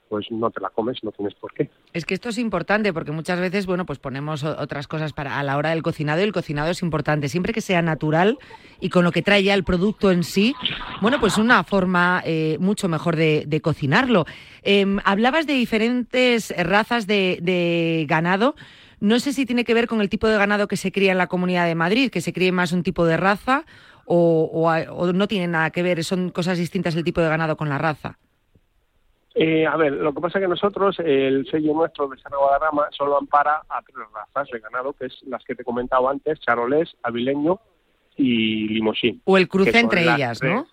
pues no te la comes, no tienes por qué. Es que esto es importante porque muchas veces, bueno, pues ponemos otras cosas para a la hora del cocinado y el cocinado es importante. Siempre que sea natural y con lo que trae ya el producto en sí, bueno, pues una forma eh, mucho mejor de, cocinarlo. Em, hablabas de diferentes razas de, ganado. No sé si tiene que ver con el tipo de ganado que se cría en la Comunidad de Madrid, que se críe más un tipo de raza o no tiene nada que ver, son cosas distintas el tipo de ganado con la raza. Eh, a ver, lo que pasa es que nosotros, el sello nuestro de San Guadarrama solo ampara a tres razas de ganado, que es las que te he comentado antes, charolés, avileño y limosín. O el cruce entre las ellas, tres- ¿no?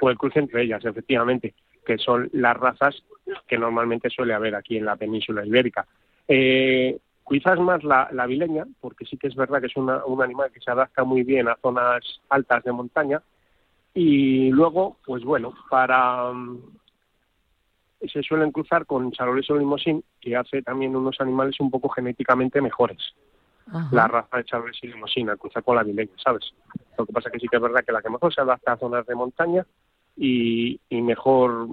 O el cruce entre ellas, efectivamente, que son las razas que normalmente suele haber aquí en la península ibérica. Eh, quizás más la, la avileña, porque sí que es verdad que es una- un animal que se adapta muy bien a zonas altas de montaña. Y luego, pues bueno, para se suelen cruzar con charolés o limosín, que hace también unos animales un poco genéticamente mejores. La raza de charolés y limosín, al cruzar con la avileña, ¿sabes? Lo que pasa que sí que es verdad que la que mejor se adapta a zonas de montaña y, y mejor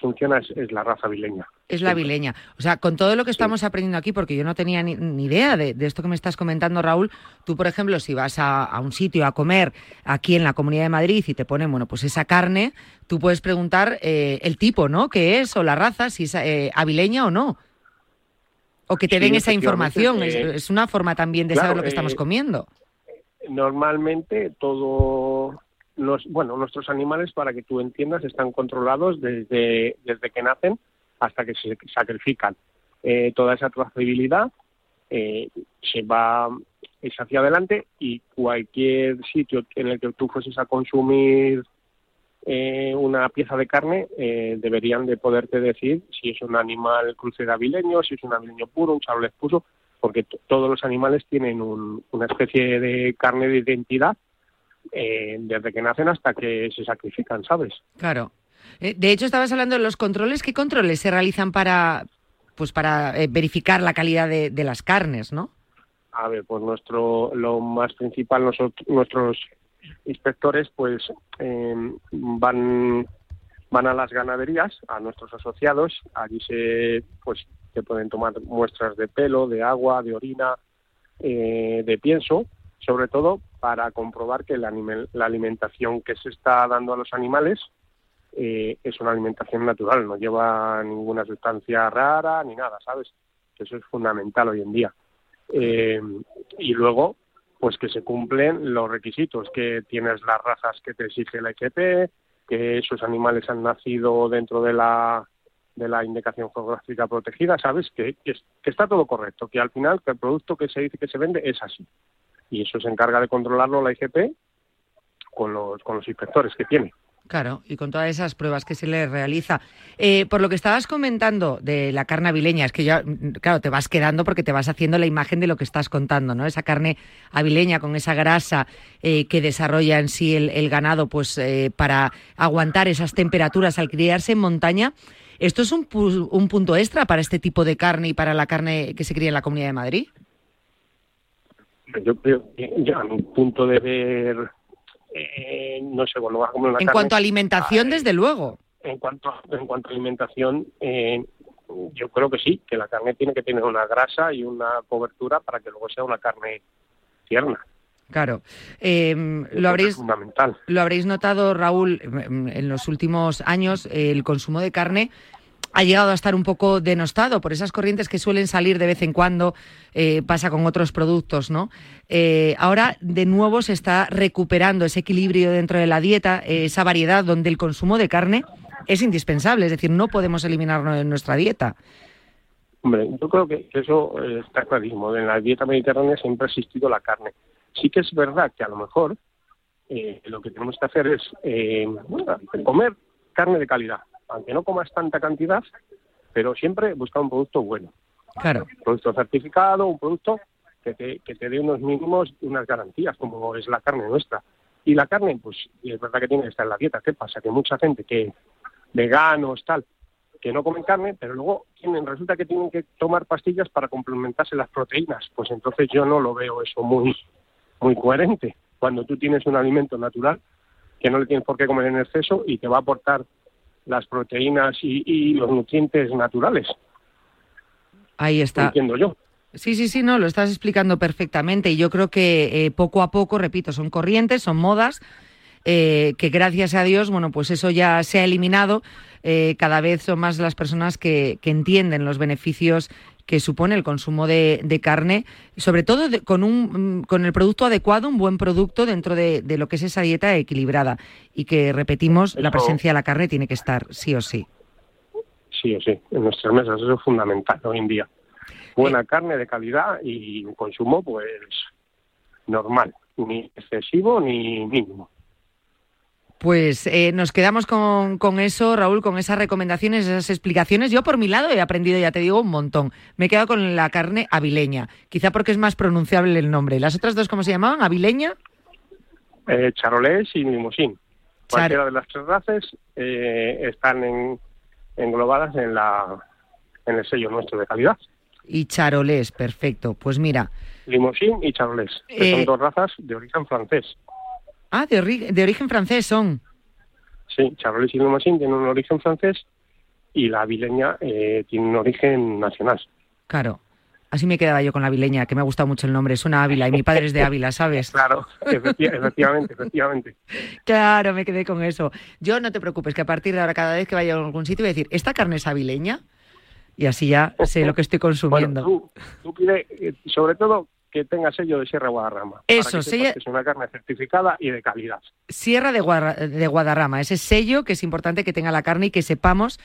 funciona es, es la raza avileña. Es la vileña. O sea, con todo lo que estamos aprendiendo aquí, porque yo no tenía ni, ni idea de, de esto que me estás comentando, Raúl, tú, por ejemplo, si vas a, a un sitio a comer aquí en la Comunidad de Madrid y te ponen, bueno, pues esa carne, tú puedes preguntar eh, el tipo, ¿no? ¿Qué es? O la raza, si es eh, avileña o no. O que te Sí, den esa información. Es, eh, es una forma también de claro, saber lo que estamos eh, comiendo. Normalmente todo bueno nuestros animales para que tú entiendas están controlados desde desde que nacen hasta que se sacrifican. Eh, toda esa trazabilidad eh, se va es hacia adelante y cualquier sitio en el que tú fueses a consumir eh, una pieza de carne eh, deberían de poderte decir si es un animal cruce de si es un avileño puro, un charolés puro, porque todos los animales tienen un- una especie de carne de identidad eh, desde que nacen hasta que se sacrifican, ¿sabes? Claro. Eh, de hecho, estabas hablando de los controles. ¿Qué controles se realizan para, pues para eh, verificar la calidad de, de las carnes, no? A ver, pues nuestro lo más principal, nosotros, nuestros inspectores pues eh, van van a las ganaderías, a nuestros asociados, allí se pues se pueden tomar muestras de pelo, de agua, de orina, eh, de pienso, sobre todo para comprobar que la, la alimentación que se está dando a los animales eh, es una alimentación natural, no lleva ninguna sustancia rara ni nada, ¿sabes? Eso es fundamental hoy en día. Eh, y luego, pues que se cumplen los requisitos, que tienes las razas que te exige la IGP, que esos animales han nacido dentro de la de la indicación geográfica protegida, ¿sabes? Que, que, que está todo correcto, que al final que el producto que se dice que se vende es así. Y eso se encarga de controlarlo la IGP con los, con los inspectores que tiene. Claro, y con todas esas pruebas que se le realiza. Eh, por lo que estabas comentando de la carne avileña, es que ya, mm, claro, te vas quedando porque te vas haciendo la imagen de lo que estás contando, ¿no? Esa carne avileña con esa grasa eh, que desarrolla en sí el, el ganado, pues eh, para aguantar esas temperaturas al criarse en montaña. ¿Esto es un, pu- un punto extra para este tipo de carne y para la carne que se cría en la Comunidad de Madrid? Yo creo que ya a mi punto de ver, eh, no sé, bueno, como una En carne- cuanto a alimentación, desde luego. En cuanto, en cuanto a alimentación, eh, yo creo que sí, que la carne tiene que tener una grasa y una cobertura para que luego sea una carne tierna. Claro. Eh, lo habréis fundamental. Lo habréis notado, Raúl, mm, en los últimos años el consumo de carne ha llegado a estar un poco denostado por esas corrientes que suelen salir de vez en cuando, eh, pasa con otros productos, ¿no? Eh, ahora de nuevo se está recuperando ese equilibrio dentro de la dieta, eh, esa variedad donde el consumo de carne es indispensable, es decir, no podemos eliminarlo de nuestra dieta. Hombre, yo creo que eso está clarísimo. En la dieta mediterránea siempre ha existido la carne. Sí que es verdad que a lo mejor lo que tenemos que hacer es comer carne de calidad. Aunque no comas tanta cantidad, pero siempre buscar un producto bueno. Claro. Un producto certificado, un producto que te, que te dé unos mínimos, unas garantías, como es la carne nuestra. Y la carne, pues y es verdad que tiene que estar en la dieta. ¿Qué pasa? Que mucha gente que veganos, tal, que no comen carne, pero luego tienen, resulta que tienen que tomar pastillas para complementarse las proteínas. Pues entonces yo no lo veo eso muy, muy coherente. Cuando tú tienes un alimento natural que no le tienes por qué comer en exceso y te va a aportar las proteínas y, y los nutrientes naturales. Ahí está. Entiendo yo. Sí, sí, sí, no, lo estás explicando perfectamente y yo creo que eh, poco a poco, repito, son corrientes, son modas, eh, que gracias a Dios, bueno, pues eso ya se ha eliminado. Eh, cada vez son más las personas que, que entienden los beneficios que supone el consumo de, de carne, sobre todo de- con, un, mm, con el producto adecuado, un buen producto dentro de, de lo que es esa dieta equilibrada. Y que, repetimos, la presencia de la carne tiene que estar sí o sí. Sí o sí, en nuestras mesas. Eso es fundamental hoy en día. Buena carne de calidad y un consumo, pues, normal. Ni excesivo ni mínimo. Pues eh, nos quedamos con, con eso, Raúl, con esas recomendaciones, esas explicaciones. Yo por mi lado he aprendido, ya te digo, un montón. Me he quedado con la carne avileña, quizá porque es más pronunciable el nombre. ¿Las otras dos cómo se llamaban? ¿Avileña? Eh, charolés y limosín. Cualquiera de las tres razas eh, están en- englobadas en, la, en el sello nuestro de calidad. Y charolés, perfecto. Pues mira, Limosín y charolés, que Eh, son dos razas de origen francés. Ah, de, ori- de origen francés son. Sí, charolés y limosín tienen un origen francés y la avileña eh, tiene un origen nacional. Claro. Así me quedaba yo con la avileña, que me ha gustado mucho el nombre. Suena Ávila y mi padre es de Ávila, ¿sabes? Claro, efecti- efectivamente, efectivamente. Claro, me quedé con eso. Yo no te preocupes, que a partir de ahora, cada vez que vaya a algún sitio, voy a decir, ¿esta carne es avileña? Y así ya sé lo que estoy consumiendo. Tú, tú pide, eh, sobre todo, que tenga sello de Sierra Guadarrama. Eso, que es una carne certificada y de calidad. Sierra de, de Guadarrama, ese sello que es importante que tenga la carne y que sepamos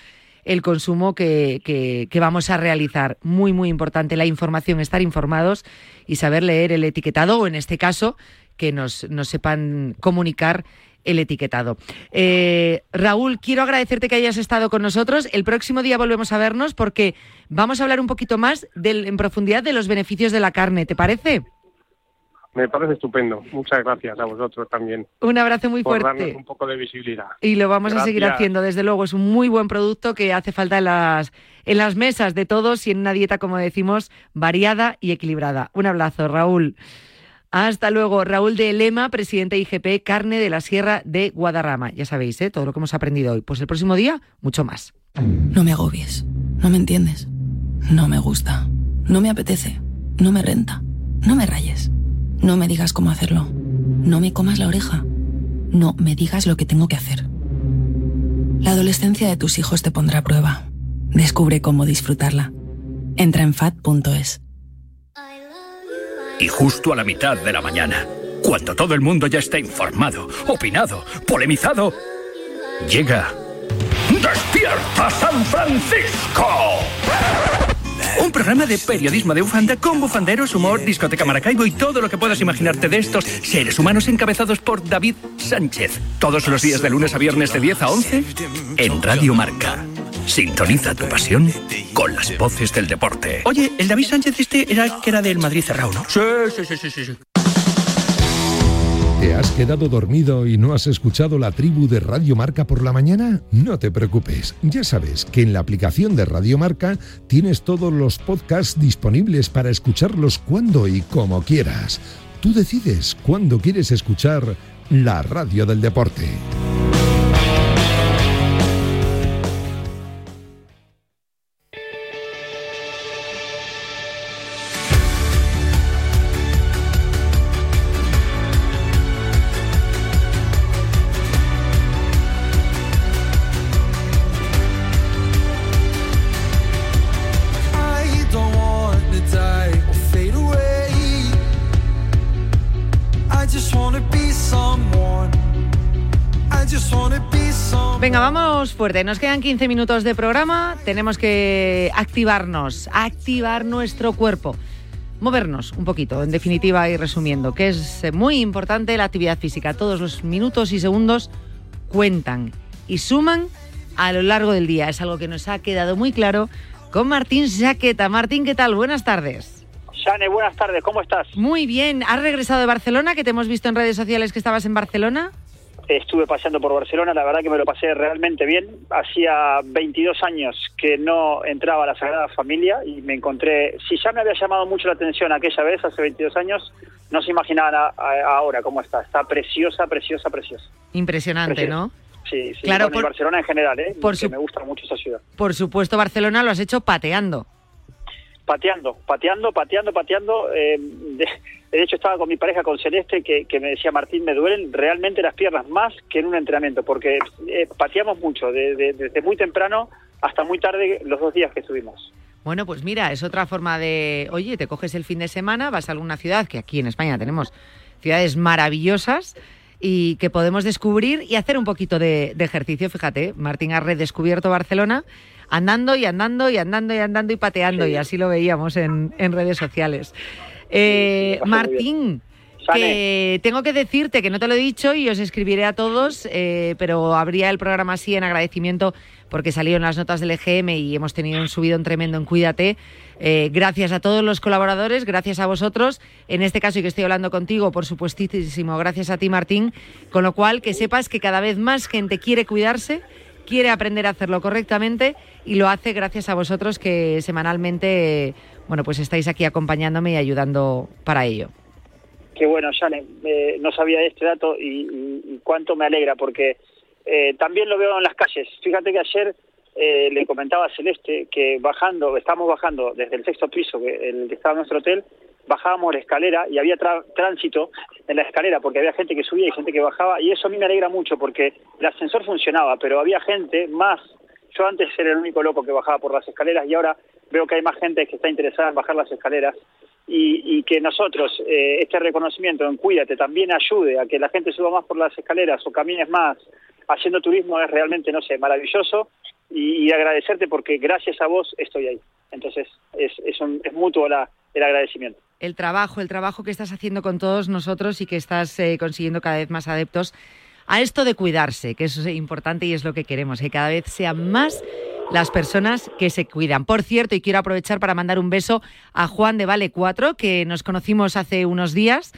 el consumo que, que- que vamos a realizar. Muy, muy importante la información, estar informados y saber leer el etiquetado o en este caso que nos, nos sepan comunicar el etiquetado. Eh, Raúl, quiero agradecerte que hayas estado con nosotros. El próximo día volvemos a vernos porque vamos a hablar un poquito más del- en profundidad de los beneficios de la carne. ¿Te parece? Me parece estupendo. Muchas gracias a vosotros también. Un abrazo muy por fuerte. darnos un poco de visibilidad. Y lo vamos a seguir haciendo, desde luego. Es un muy buen producto que hace falta en las, en las mesas de todos y en una dieta, como decimos, variada y equilibrada. Un abrazo, Raúl. Hasta luego, Raúl de Lema, presidente IGP Carne de la Sierra de Guadarrama. Ya sabéis, ¿eh? todo lo que hemos aprendido hoy. Pues el próximo día, mucho más. No me agobies. No me entiendes. No me gusta. No me apetece. No me renta. No me rayes. No me digas cómo hacerlo. No me comas la oreja. No me digas lo que tengo que hacer. La adolescencia de tus hijos te pondrá a prueba. Descubre cómo disfrutarla. Entra en fat.es. Y justo a la mitad de la mañana, cuando todo el mundo ya está informado, opinado, polemizado, llega Despierta San Francisco. Un programa de periodismo de bufanda con bufanderos, humor, discoteca Maracaibo y todo lo que puedas imaginarte de estos seres humanos encabezados por David Sánchez. Todos los días de lunes a viernes de 10 a 11 en Radio Marca. Sintoniza tu pasión con las voces del deporte. Oye, el David Sánchez este era el que era del Madrid cerrado, ¿no? Sí, sí, sí, sí, sí. ¿Te has quedado dormido y no has escuchado la tribu de Radio Marca por la mañana? No te preocupes, ya sabes que en la aplicación de Radio Marca tienes todos los podcasts disponibles para escucharlos cuando y como quieras. Tú decides cuándo quieres escuchar la radio del deporte. Vamos fuerte. Nos quedan 15 minutos de programa. Tenemos que activarnos, activar nuestro cuerpo. Movernos un poquito, en definitiva y resumiendo, que es muy importante la actividad física. Todos los minutos y segundos cuentan y suman a lo largo del día. Es algo que nos ha quedado muy claro con Martín Jaqueta. Martín, ¿qué tal? Buenas tardes. Sane, buenas tardes, ¿cómo estás? Muy bien, ¿has regresado de Barcelona? Que te hemos visto en redes sociales que estabas en Barcelona. Estuve paseando por Barcelona, la verdad que me lo pasé realmente bien. Hacía 22 años que no entraba a la Sagrada Familia y me encontré, si ya me había llamado mucho la atención aquella vez, hace 22 años, no se imaginaban a- a- ahora cómo está. Está preciosa, preciosa, preciosa. Impresionante, Preciosa. ¿no? Sí, sí. Claro, Bueno, y por- Barcelona en general, ¿eh? por su- me gusta mucho esa ciudad. Por supuesto, Barcelona lo has hecho pateando. pateando, pateando, pateando, pateando. eh, de, de hecho, estaba con mi pareja, con Celeste, que, que me decía, Martín, me duelen realmente las piernas más que en un entrenamiento, porque eh, pateamos mucho, de- de- desde muy temprano hasta muy tarde los dos días que estuvimos. Bueno, pues mira, es otra forma de, oye, te coges el fin de semana, vas a alguna ciudad, que aquí en España tenemos ciudades maravillosas y que podemos descubrir y hacer un poquito de, de ejercicio. Fíjate, Martín ha redescubierto Barcelona andando y andando y andando y andando y pateando y así lo veíamos en, en redes sociales. Eh, Martín, que tengo que decirte que no te lo he dicho y os escribiré a todos, eh, pero habría el programa así en agradecimiento porque salieron las notas del EGM y hemos tenido un subidón tremendo en Cuídate. Eh, gracias a todos los colaboradores, gracias a vosotros. En este caso, y que estoy hablando contigo, por supuestísimo, gracias a ti, Martín. Con lo cual, que sepas que cada vez más gente quiere cuidarse, quiere aprender a hacerlo correctamente y lo hace gracias a vosotros que semanalmente, bueno, pues estáis aquí acompañándome y ayudando para ello. Qué bueno, Jane, eh, no sabía este dato y, cuánto me alegra, porque eh, también lo veo en las calles. Fíjate que ayer eh, le comentaba a Celeste que bajando, estamos bajando desde el sexto piso, que el que estaba nuestro hotel, bajábamos la escalera y había tránsito en la escalera porque había gente que subía y gente que bajaba y eso a mí me alegra mucho porque el ascensor funcionaba, pero había gente más. Yo antes era el único loco que bajaba por las escaleras y ahora veo que hay más gente que está interesada en bajar las escaleras y, y que nosotros, eh, este reconocimiento en Cuídate también ayude a que la gente suba más por las escaleras o camines más haciendo turismo es realmente, no sé, maravilloso y, y agradecerte porque gracias a vos estoy ahí. Entonces es, es, un- es mutuo la, el agradecimiento. el trabajo, el trabajo que estás haciendo con todos nosotros y que estás eh, consiguiendo cada vez más adeptos a esto de cuidarse, que eso es importante y es lo que queremos, que cada vez sean más las personas que se cuidan. Por cierto, y quiero aprovechar para mandar un beso a Juan de Vale 4, que nos conocimos hace unos días.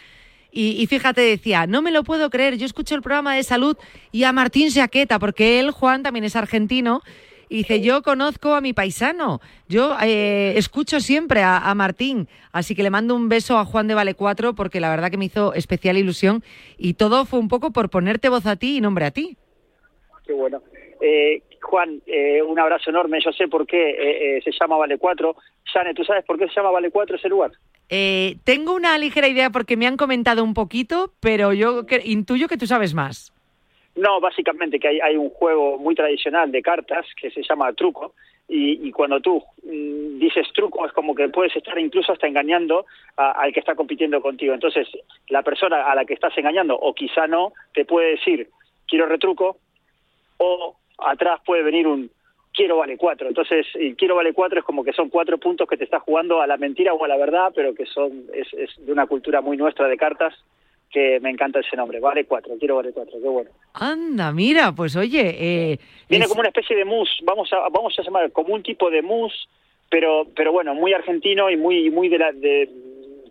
Y, fíjate, decía, no me lo puedo creer, yo escucho el programa de salud y a Martín Saqueta, porque él, Juan, también es argentino, y dice, yo conozco a mi paisano, yo eh, escucho siempre a, a Martín, así que le mando un beso a Juan de Vale 4 porque la verdad que me hizo especial ilusión y todo fue un poco por ponerte voz a ti y nombre a ti. Qué bueno. Eh, Juan, eh, un abrazo enorme. Yo sé por qué eh, eh, se llama Vale 4. Sane, ¿tú sabes por qué se llama Vale 4 ese lugar? Eh, tengo una ligera idea porque me han comentado un poquito, pero yo que- intuyo que tú sabes más. No, básicamente que hay, un juego muy tradicional de cartas que se llama truco y, cuando tú mm, dices truco es como que puedes estar incluso hasta engañando al que está compitiendo contigo. Entonces, la persona a la que estás engañando o quizá no te puede decir quiero retruco o atrás puede venir un quiero vale cuatro. Entonces, el quiero vale cuatro es como que son cuatro puntos que te estás jugando a la mentira o a la verdad, pero que son es, es de una cultura muy nuestra de cartas que me encanta ese nombre. Vale cuatro, quiero vale cuatro, qué bueno. Anda, mira, pues oye, eh, Viene es- como una especie de mousse, vamos a vamos a llamar como un tipo de mousse, pero pero bueno, muy argentino y muy muy de la de,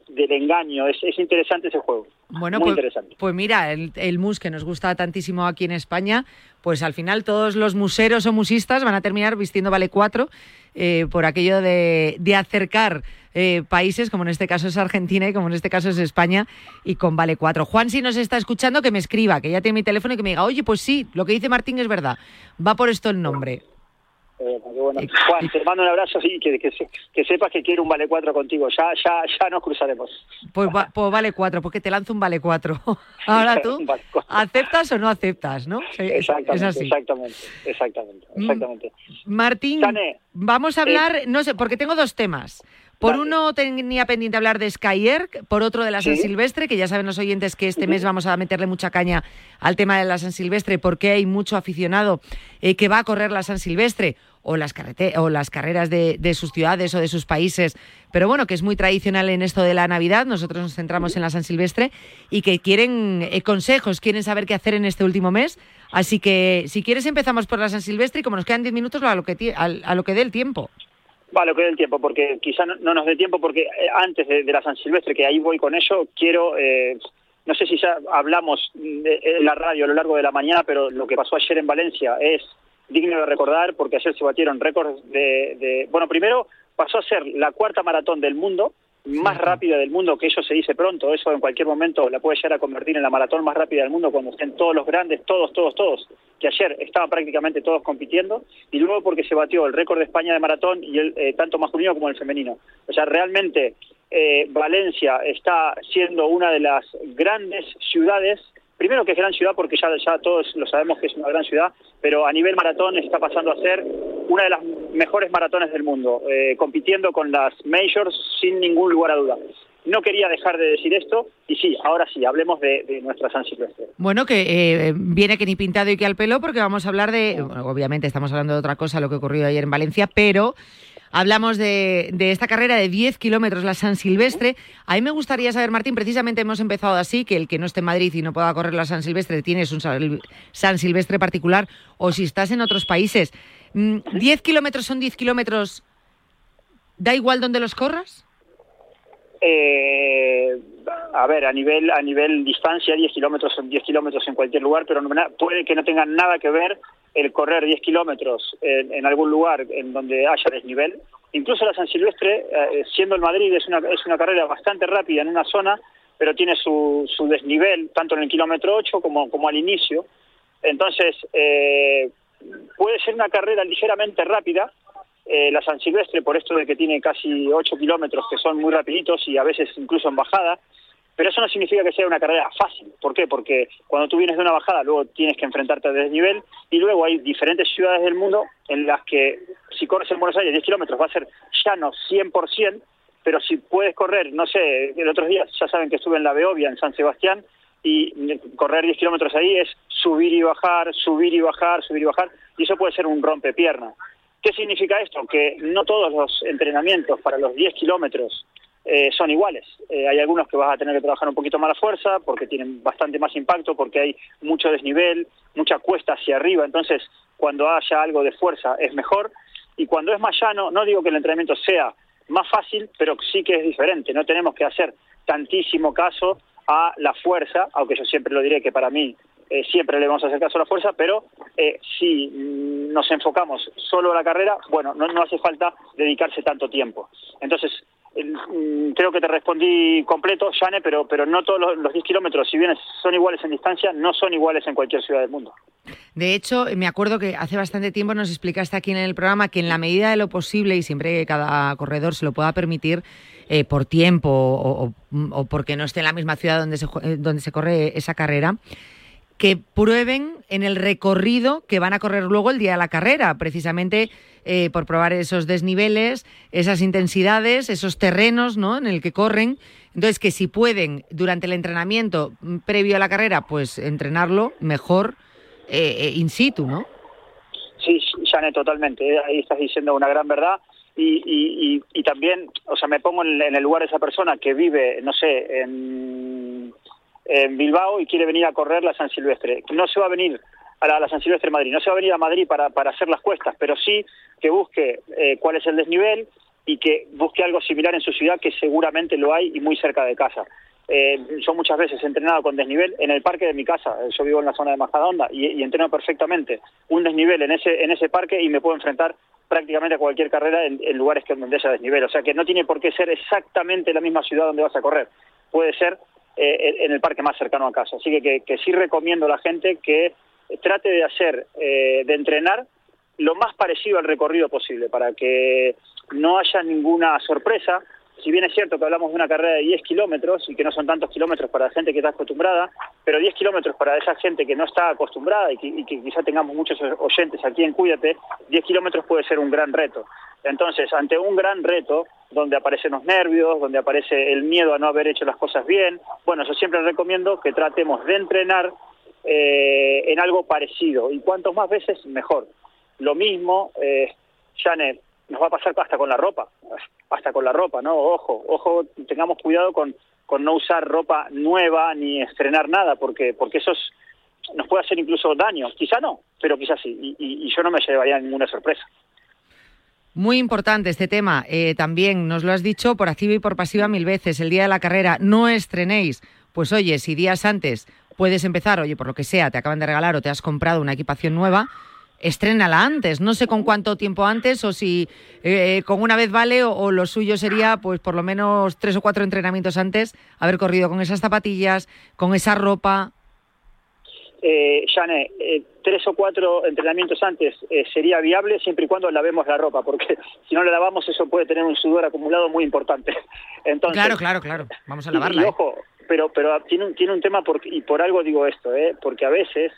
del engaño. Es, es interesante ese juego. Bueno, muy pues, interesante. pues mira, el, el mus que nos gusta tantísimo aquí en España, pues al final todos los museros o musistas van a terminar vistiendo Vale 4 eh, por aquello de, de acercar eh, países, como en este caso es Argentina y como en este caso es España, y con Vale 4. Juan, si nos está escuchando, que me escriba, que ya tiene mi teléfono y que me diga, oye, pues sí, lo que dice Martín es verdad, va por esto el nombre. Eh, bueno. Juan, te mando un abrazo y que, que, que sepas que quiero un vale cuatro contigo. Ya ya ya nos cruzaremos. Pues, va- pues Vale 4, porque te lanzo un Vale 4. Ahora tú, vale. ¿aceptas o no aceptas, no? Sí, Exactamente, es así. exactamente, exactamente, Mm. exactamente. Martín, Sane, vamos a eh, hablar, no sé, porque tengo dos temas. Por uno tenía pendiente hablar de Skyer, por otro de la San Sí. Silvestre, que ya saben los oyentes que este mes vamos a meterle mucha caña al tema de la San Silvestre, porque hay mucho aficionado eh, que va a correr la San Silvestre o las, o las carreras de, de sus ciudades o de sus países, pero bueno, que es muy tradicional en esto de la Navidad, nosotros nos centramos en la San Silvestre y que quieren eh, consejos, quieren saber qué hacer en este último mes. Así que si quieres empezamos por la San Silvestre y como nos quedan 10 minutos a lo que, a lo que dé el tiempo. Vale, que dé el tiempo, porque quizá no, no nos dé tiempo, porque eh, antes de, de la San Silvestre, que ahí voy con ello, quiero, eh, no sé si ya hablamos de- en la radio a lo largo de la mañana, pero lo que pasó ayer en Valencia es digno de recordar, porque ayer se batieron récords de, de- bueno, primero pasó a ser la cuarta maratón del mundo, más rápida del mundo, que eso se dice pronto, eso en cualquier momento la puede llegar a convertir en la maratón más rápida del mundo cuando estén todos los grandes, todos, todos, todos, que ayer estaban prácticamente todos compitiendo, y luego porque se batió el récord de España de maratón, y el, eh, tanto masculino como el femenino. O sea, realmente eh, Valencia está siendo una de las grandes ciudades, primero que es gran ciudad porque ya, todos lo sabemos que es una gran ciudad, pero a nivel maratón está pasando a ser una de las mejores maratones del mundo, eh, compitiendo con las majors sin ningún lugar a duda. No quería dejar de decir esto y sí, ahora sí, hablemos de, de nuestra San Silvestre. Bueno, que eh, viene que ni pintado y que al pelo, porque vamos a hablar de. obviamente, estamos hablando de otra cosa, lo que ocurrió ayer en Valencia, pero hablamos de, de esta carrera de 10 kilómetros, la San Silvestre. A mí me gustaría saber, Martín, precisamente hemos empezado así, que el que no esté en Madrid y no pueda correr la San Silvestre tienes un San Silvestre particular, o si estás en otros países. Mm, ¿10 kilómetros son 10 kilómetros? ¿Da igual dónde los corras? Eh, a ver, a nivel a nivel distancia, 10 kilómetros son 10 kilómetros en cualquier lugar, pero puede que no tenga nada que ver el correr 10 kilómetros en, algún lugar en donde haya desnivel. Incluso la San Silvestre, eh, siendo el Madrid, es una, es una carrera bastante rápida en una zona, pero tiene su, su desnivel tanto en el kilómetro 8 como, como al inicio. Entonces, eh, puede ser una carrera ligeramente rápida, eh, la San Silvestre, por esto de que tiene casi 8 kilómetros que son muy rapiditos y a veces incluso en bajada, pero eso no significa que sea una carrera fácil. ¿Por qué? Porque cuando tú vienes de una bajada, luego tienes que enfrentarte a desnivel y luego hay diferentes ciudades del mundo en las que si corres en Buenos Aires 10 kilómetros va a ser llano 100%, pero si puedes correr, no sé, el otro día ya saben que estuve en la Beovia, en San Sebastián, y correr 10 kilómetros ahí es subir y bajar, subir y bajar, subir y bajar, y eso puede ser un rompepierna. ¿Qué significa esto? Que no todos los entrenamientos para los 10 kilómetros eh, son iguales. Eh, hay algunos que vas a tener que trabajar un poquito más la fuerza porque tienen bastante más impacto, porque hay mucho desnivel, mucha cuesta hacia arriba. Entonces, cuando haya algo de fuerza es mejor. Y cuando es más llano, no digo que el entrenamiento sea más fácil, pero sí que es diferente. No tenemos que hacer tantísimo caso a la fuerza, aunque yo siempre lo diré que para mí eh, siempre le vamos a hacer caso a la fuerza, pero eh, si nos enfocamos solo a la carrera, bueno, no, no hace falta dedicarse tanto tiempo. Entonces, creo que te respondí completo, Jane, pero, pero no todos los, los 10 kilómetros, si bien son iguales en distancia, no son iguales en cualquier ciudad del mundo. De hecho, me acuerdo que hace bastante tiempo nos explicaste aquí en el programa que en la medida de lo posible y siempre que cada corredor se lo pueda permitir eh, por tiempo o, porque no esté en la misma ciudad donde se, eh, donde se corre esa carrera, que prueben en el recorrido que van a correr luego el día de la carrera, precisamente eh, por probar esos desniveles, esas intensidades, esos terrenos ¿no? en el que corren. Entonces, que si pueden durante el entrenamiento previo a la carrera, pues entrenarlo mejor eh, eh, in situ, ¿no? Sí, Janet, totalmente. Ahí estás diciendo una gran verdad. Y, y, y, y también, o sea, me pongo en el lugar de esa persona que vive, no sé, en, en Bilbao y quiere venir a correr la San Silvestre. No se va a venir a la, San Silvestre de Madrid, no se va a venir a Madrid para, para hacer las cuestas, pero sí que busque eh, cuál es el desnivel y que busque algo similar en su ciudad, que seguramente lo hay y muy cerca de casa. Eh, yo muchas veces entrenado con desnivel en el parque de mi casa. Eh, Yo vivo en la zona de Majadahonda y, y entreno perfectamente un desnivel en ese en ese parque y me puedo enfrentar prácticamente a cualquier carrera en, en lugares que donde haya desnivel. O sea que no tiene por qué ser exactamente la misma ciudad donde vas a correr. Puede ser eh, en el parque más cercano a casa. Así que, que, sí recomiendo a la gente que trate de hacer, eh, de entrenar lo más parecido al recorrido posible para que no haya ninguna sorpresa. Si bien es cierto que hablamos de una carrera de 10 kilómetros y que no son tantos kilómetros para la gente que está acostumbrada, pero 10 kilómetros para esa gente que no está acostumbrada y que, y que quizá tengamos muchos oyentes aquí en Cuídate, 10 kilómetros puede ser un gran reto. Entonces, ante un gran reto, donde aparecen los nervios, donde aparece el miedo a no haber hecho las cosas bien, bueno, yo siempre recomiendo que tratemos de entrenar eh, en algo parecido y cuantos más veces mejor. Lo mismo, eh, Janet, nos va a pasar hasta con la ropa, hasta con la ropa, ¿no? Ojo, ojo, tengamos cuidado con, con no usar ropa nueva ni estrenar nada, porque, porque eso es- nos puede hacer incluso daño. Quizá no, pero quizá sí, y yo no me llevaría ninguna sorpresa. Muy importante este tema. Eh, también nos lo has dicho por activa y por pasiva mil veces. El día de la carrera no estrenéis. Pues oye, si días antes puedes empezar, oye, por lo que sea, te acaban de regalar o te has comprado una equipación nueva, estrénala antes. No sé con cuánto tiempo antes o si eh, con una vez vale o, o, lo suyo sería, pues por lo menos tres o cuatro entrenamientos antes, haber corrido con esas zapatillas, con esa ropa. Eh, Jane, eh, tres o cuatro entrenamientos antes eh, sería viable siempre y cuando lavemos la ropa, porque si no la lavamos eso puede tener un sudor acumulado muy importante. Entonces, claro, claro, claro. Vamos a lavarla. y ¿eh? ojo, pero, pero tiene, un, tiene un tema, por, y por algo digo esto, ¿eh? porque a veces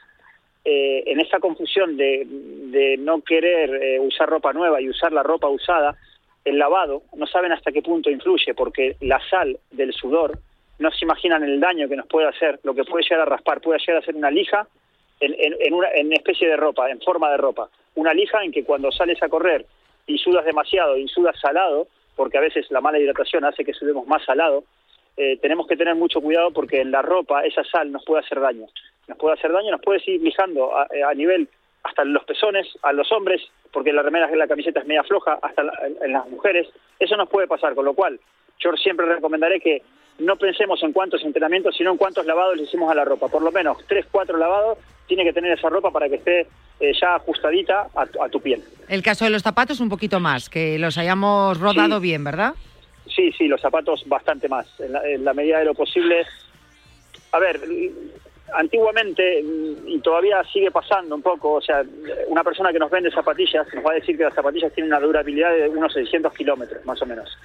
eh, en esa confusión de, de no querer eh, usar ropa nueva y usar la ropa usada, el lavado no saben hasta qué punto influye, porque la sal del sudor no se imaginan el daño que nos puede hacer, lo que puede llegar a raspar, puede llegar a ser una lija en, en, en una en especie de ropa, en forma de ropa. Una lija en que cuando sales a correr y sudas demasiado y sudas salado, porque a veces la mala hidratación hace que sudemos más salado, eh, tenemos que tener mucho cuidado porque en la ropa esa sal nos puede hacer daño. Nos puede hacer daño, nos puede seguir lijando a, a nivel hasta los pezones, a los hombres, porque la remera, la camiseta es media floja, hasta la- en, las mujeres. Eso nos puede pasar, con lo cual yo siempre recomendaré que no pensemos en cuántos entrenamientos, sino en cuántos lavados le hicimos a la ropa. Por lo menos tres, cuatro lavados tiene que tener esa ropa para que esté eh, ya ajustadita a, tu- a tu piel. El caso de los zapatos un poquito más, que los hayamos rodado Sí. bien, ¿verdad? Sí, sí, los zapatos bastante más, en la, en la medida de lo posible. A ver, antiguamente, mm, y todavía sigue pasando un poco, o sea, una persona que nos vende zapatillas nos va a decir que las zapatillas tienen una durabilidad de unos 600 kilómetros, más o menos.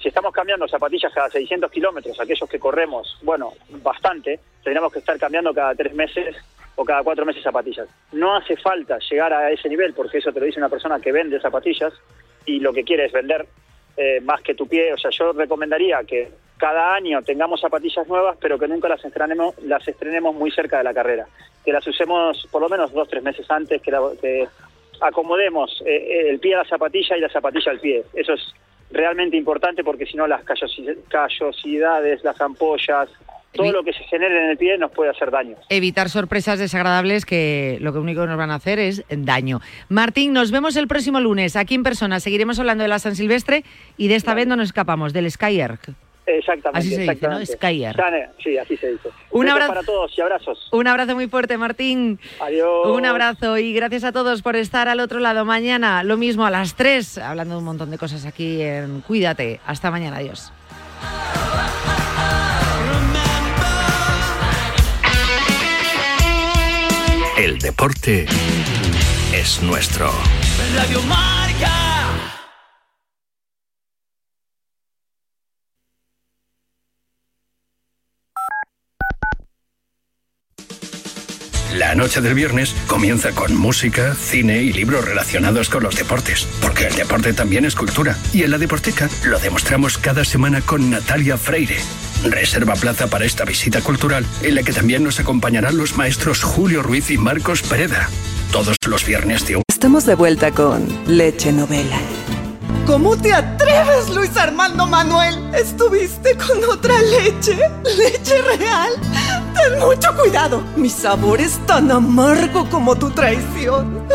Si estamos cambiando zapatillas cada 600 kilómetros, aquellos que corremos, bueno, bastante, tendríamos que estar cambiando cada tres meses o cada cuatro meses zapatillas. No hace falta llegar a ese nivel, porque eso te lo dice una persona que vende zapatillas y lo que quiere es vender eh, más que tu pie. O sea, yo recomendaría que cada año tengamos zapatillas nuevas, pero que nunca las estrenemos, las estrenemos muy cerca de la carrera. Que las usemos por lo menos dos, tres meses antes, que, la- que acomodemos eh, el pie a la zapatilla y la zapatilla al pie. Eso es realmente importante porque si no las callosi- callosidades, las ampollas, todo lo que se genere en el pie nos puede hacer daño. Evitar sorpresas desagradables que lo que único que nos van a hacer es daño. Martín, nos vemos el próximo lunes aquí en persona. Seguiremos hablando de la San Silvestre y de esta vez no nos escapamos, del Skyerk. Exactamente. Así se dice, ¿no? Skyer. Jane, Sí, así se dice. Un abrazo. para todos y abrazos. Un abrazo muy fuerte, Martín. Adiós. Un abrazo y gracias a todos por estar al otro lado. Mañana lo mismo a las 3, hablando de un montón de cosas aquí en Cuídate. Hasta mañana, adiós. El deporte es nuestro. Radio Marca. La noche del viernes comienza con música, cine y libros relacionados con los deportes, porque el deporte también es cultura. Y en la Deporteca lo demostramos cada semana con Natalia Freire. Reserva plaza para esta visita cultural en la que también nos acompañarán los maestros Julio Ruiz y Marcos Pereda. Todos los viernes de un Estamos de vuelta con Leche Novela. ¿Cómo te atreves, Luis Armando Manuel? ¿Estuviste con otra leche? ¿Leche real? Ten mucho cuidado. Mi sabor es tan amargo como tu traición.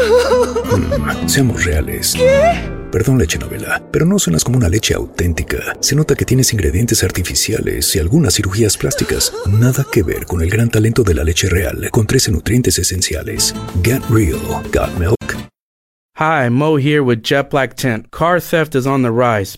Seamos reales. ¿Qué? Perdón, leche novela, pero no suenas como una leche auténtica. Se nota que tienes ingredientes artificiales y algunas cirugías plásticas. Nada que ver con el gran talento de la leche real, con 13 nutrientes esenciales. Get real, got milk. Hi, Mo here with Jet Black Tent. Car theft is on the rise.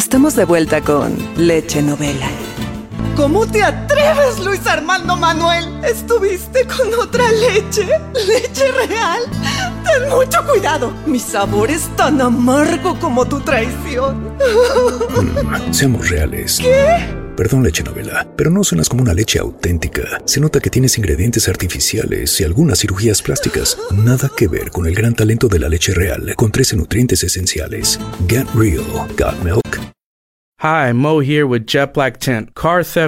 Estamos de vuelta con Leche Novela. ¿Cómo te atreves, Luis Armando Manuel? ¿Estuviste con otra leche? ¿Leche real? Ten mucho cuidado. Mi sabor es tan amargo como tu traición. Seamos reales. ¿Qué? Perdón, leche novela, pero no suenas como una leche auténtica. Se nota que tienes ingredientes artificiales y algunas cirugías plásticas. Nada que ver con el gran talento de la leche real, con 13 nutrientes esenciales. Get real. Got milk. Hi, Mo here with Jet Black Tent. Car theft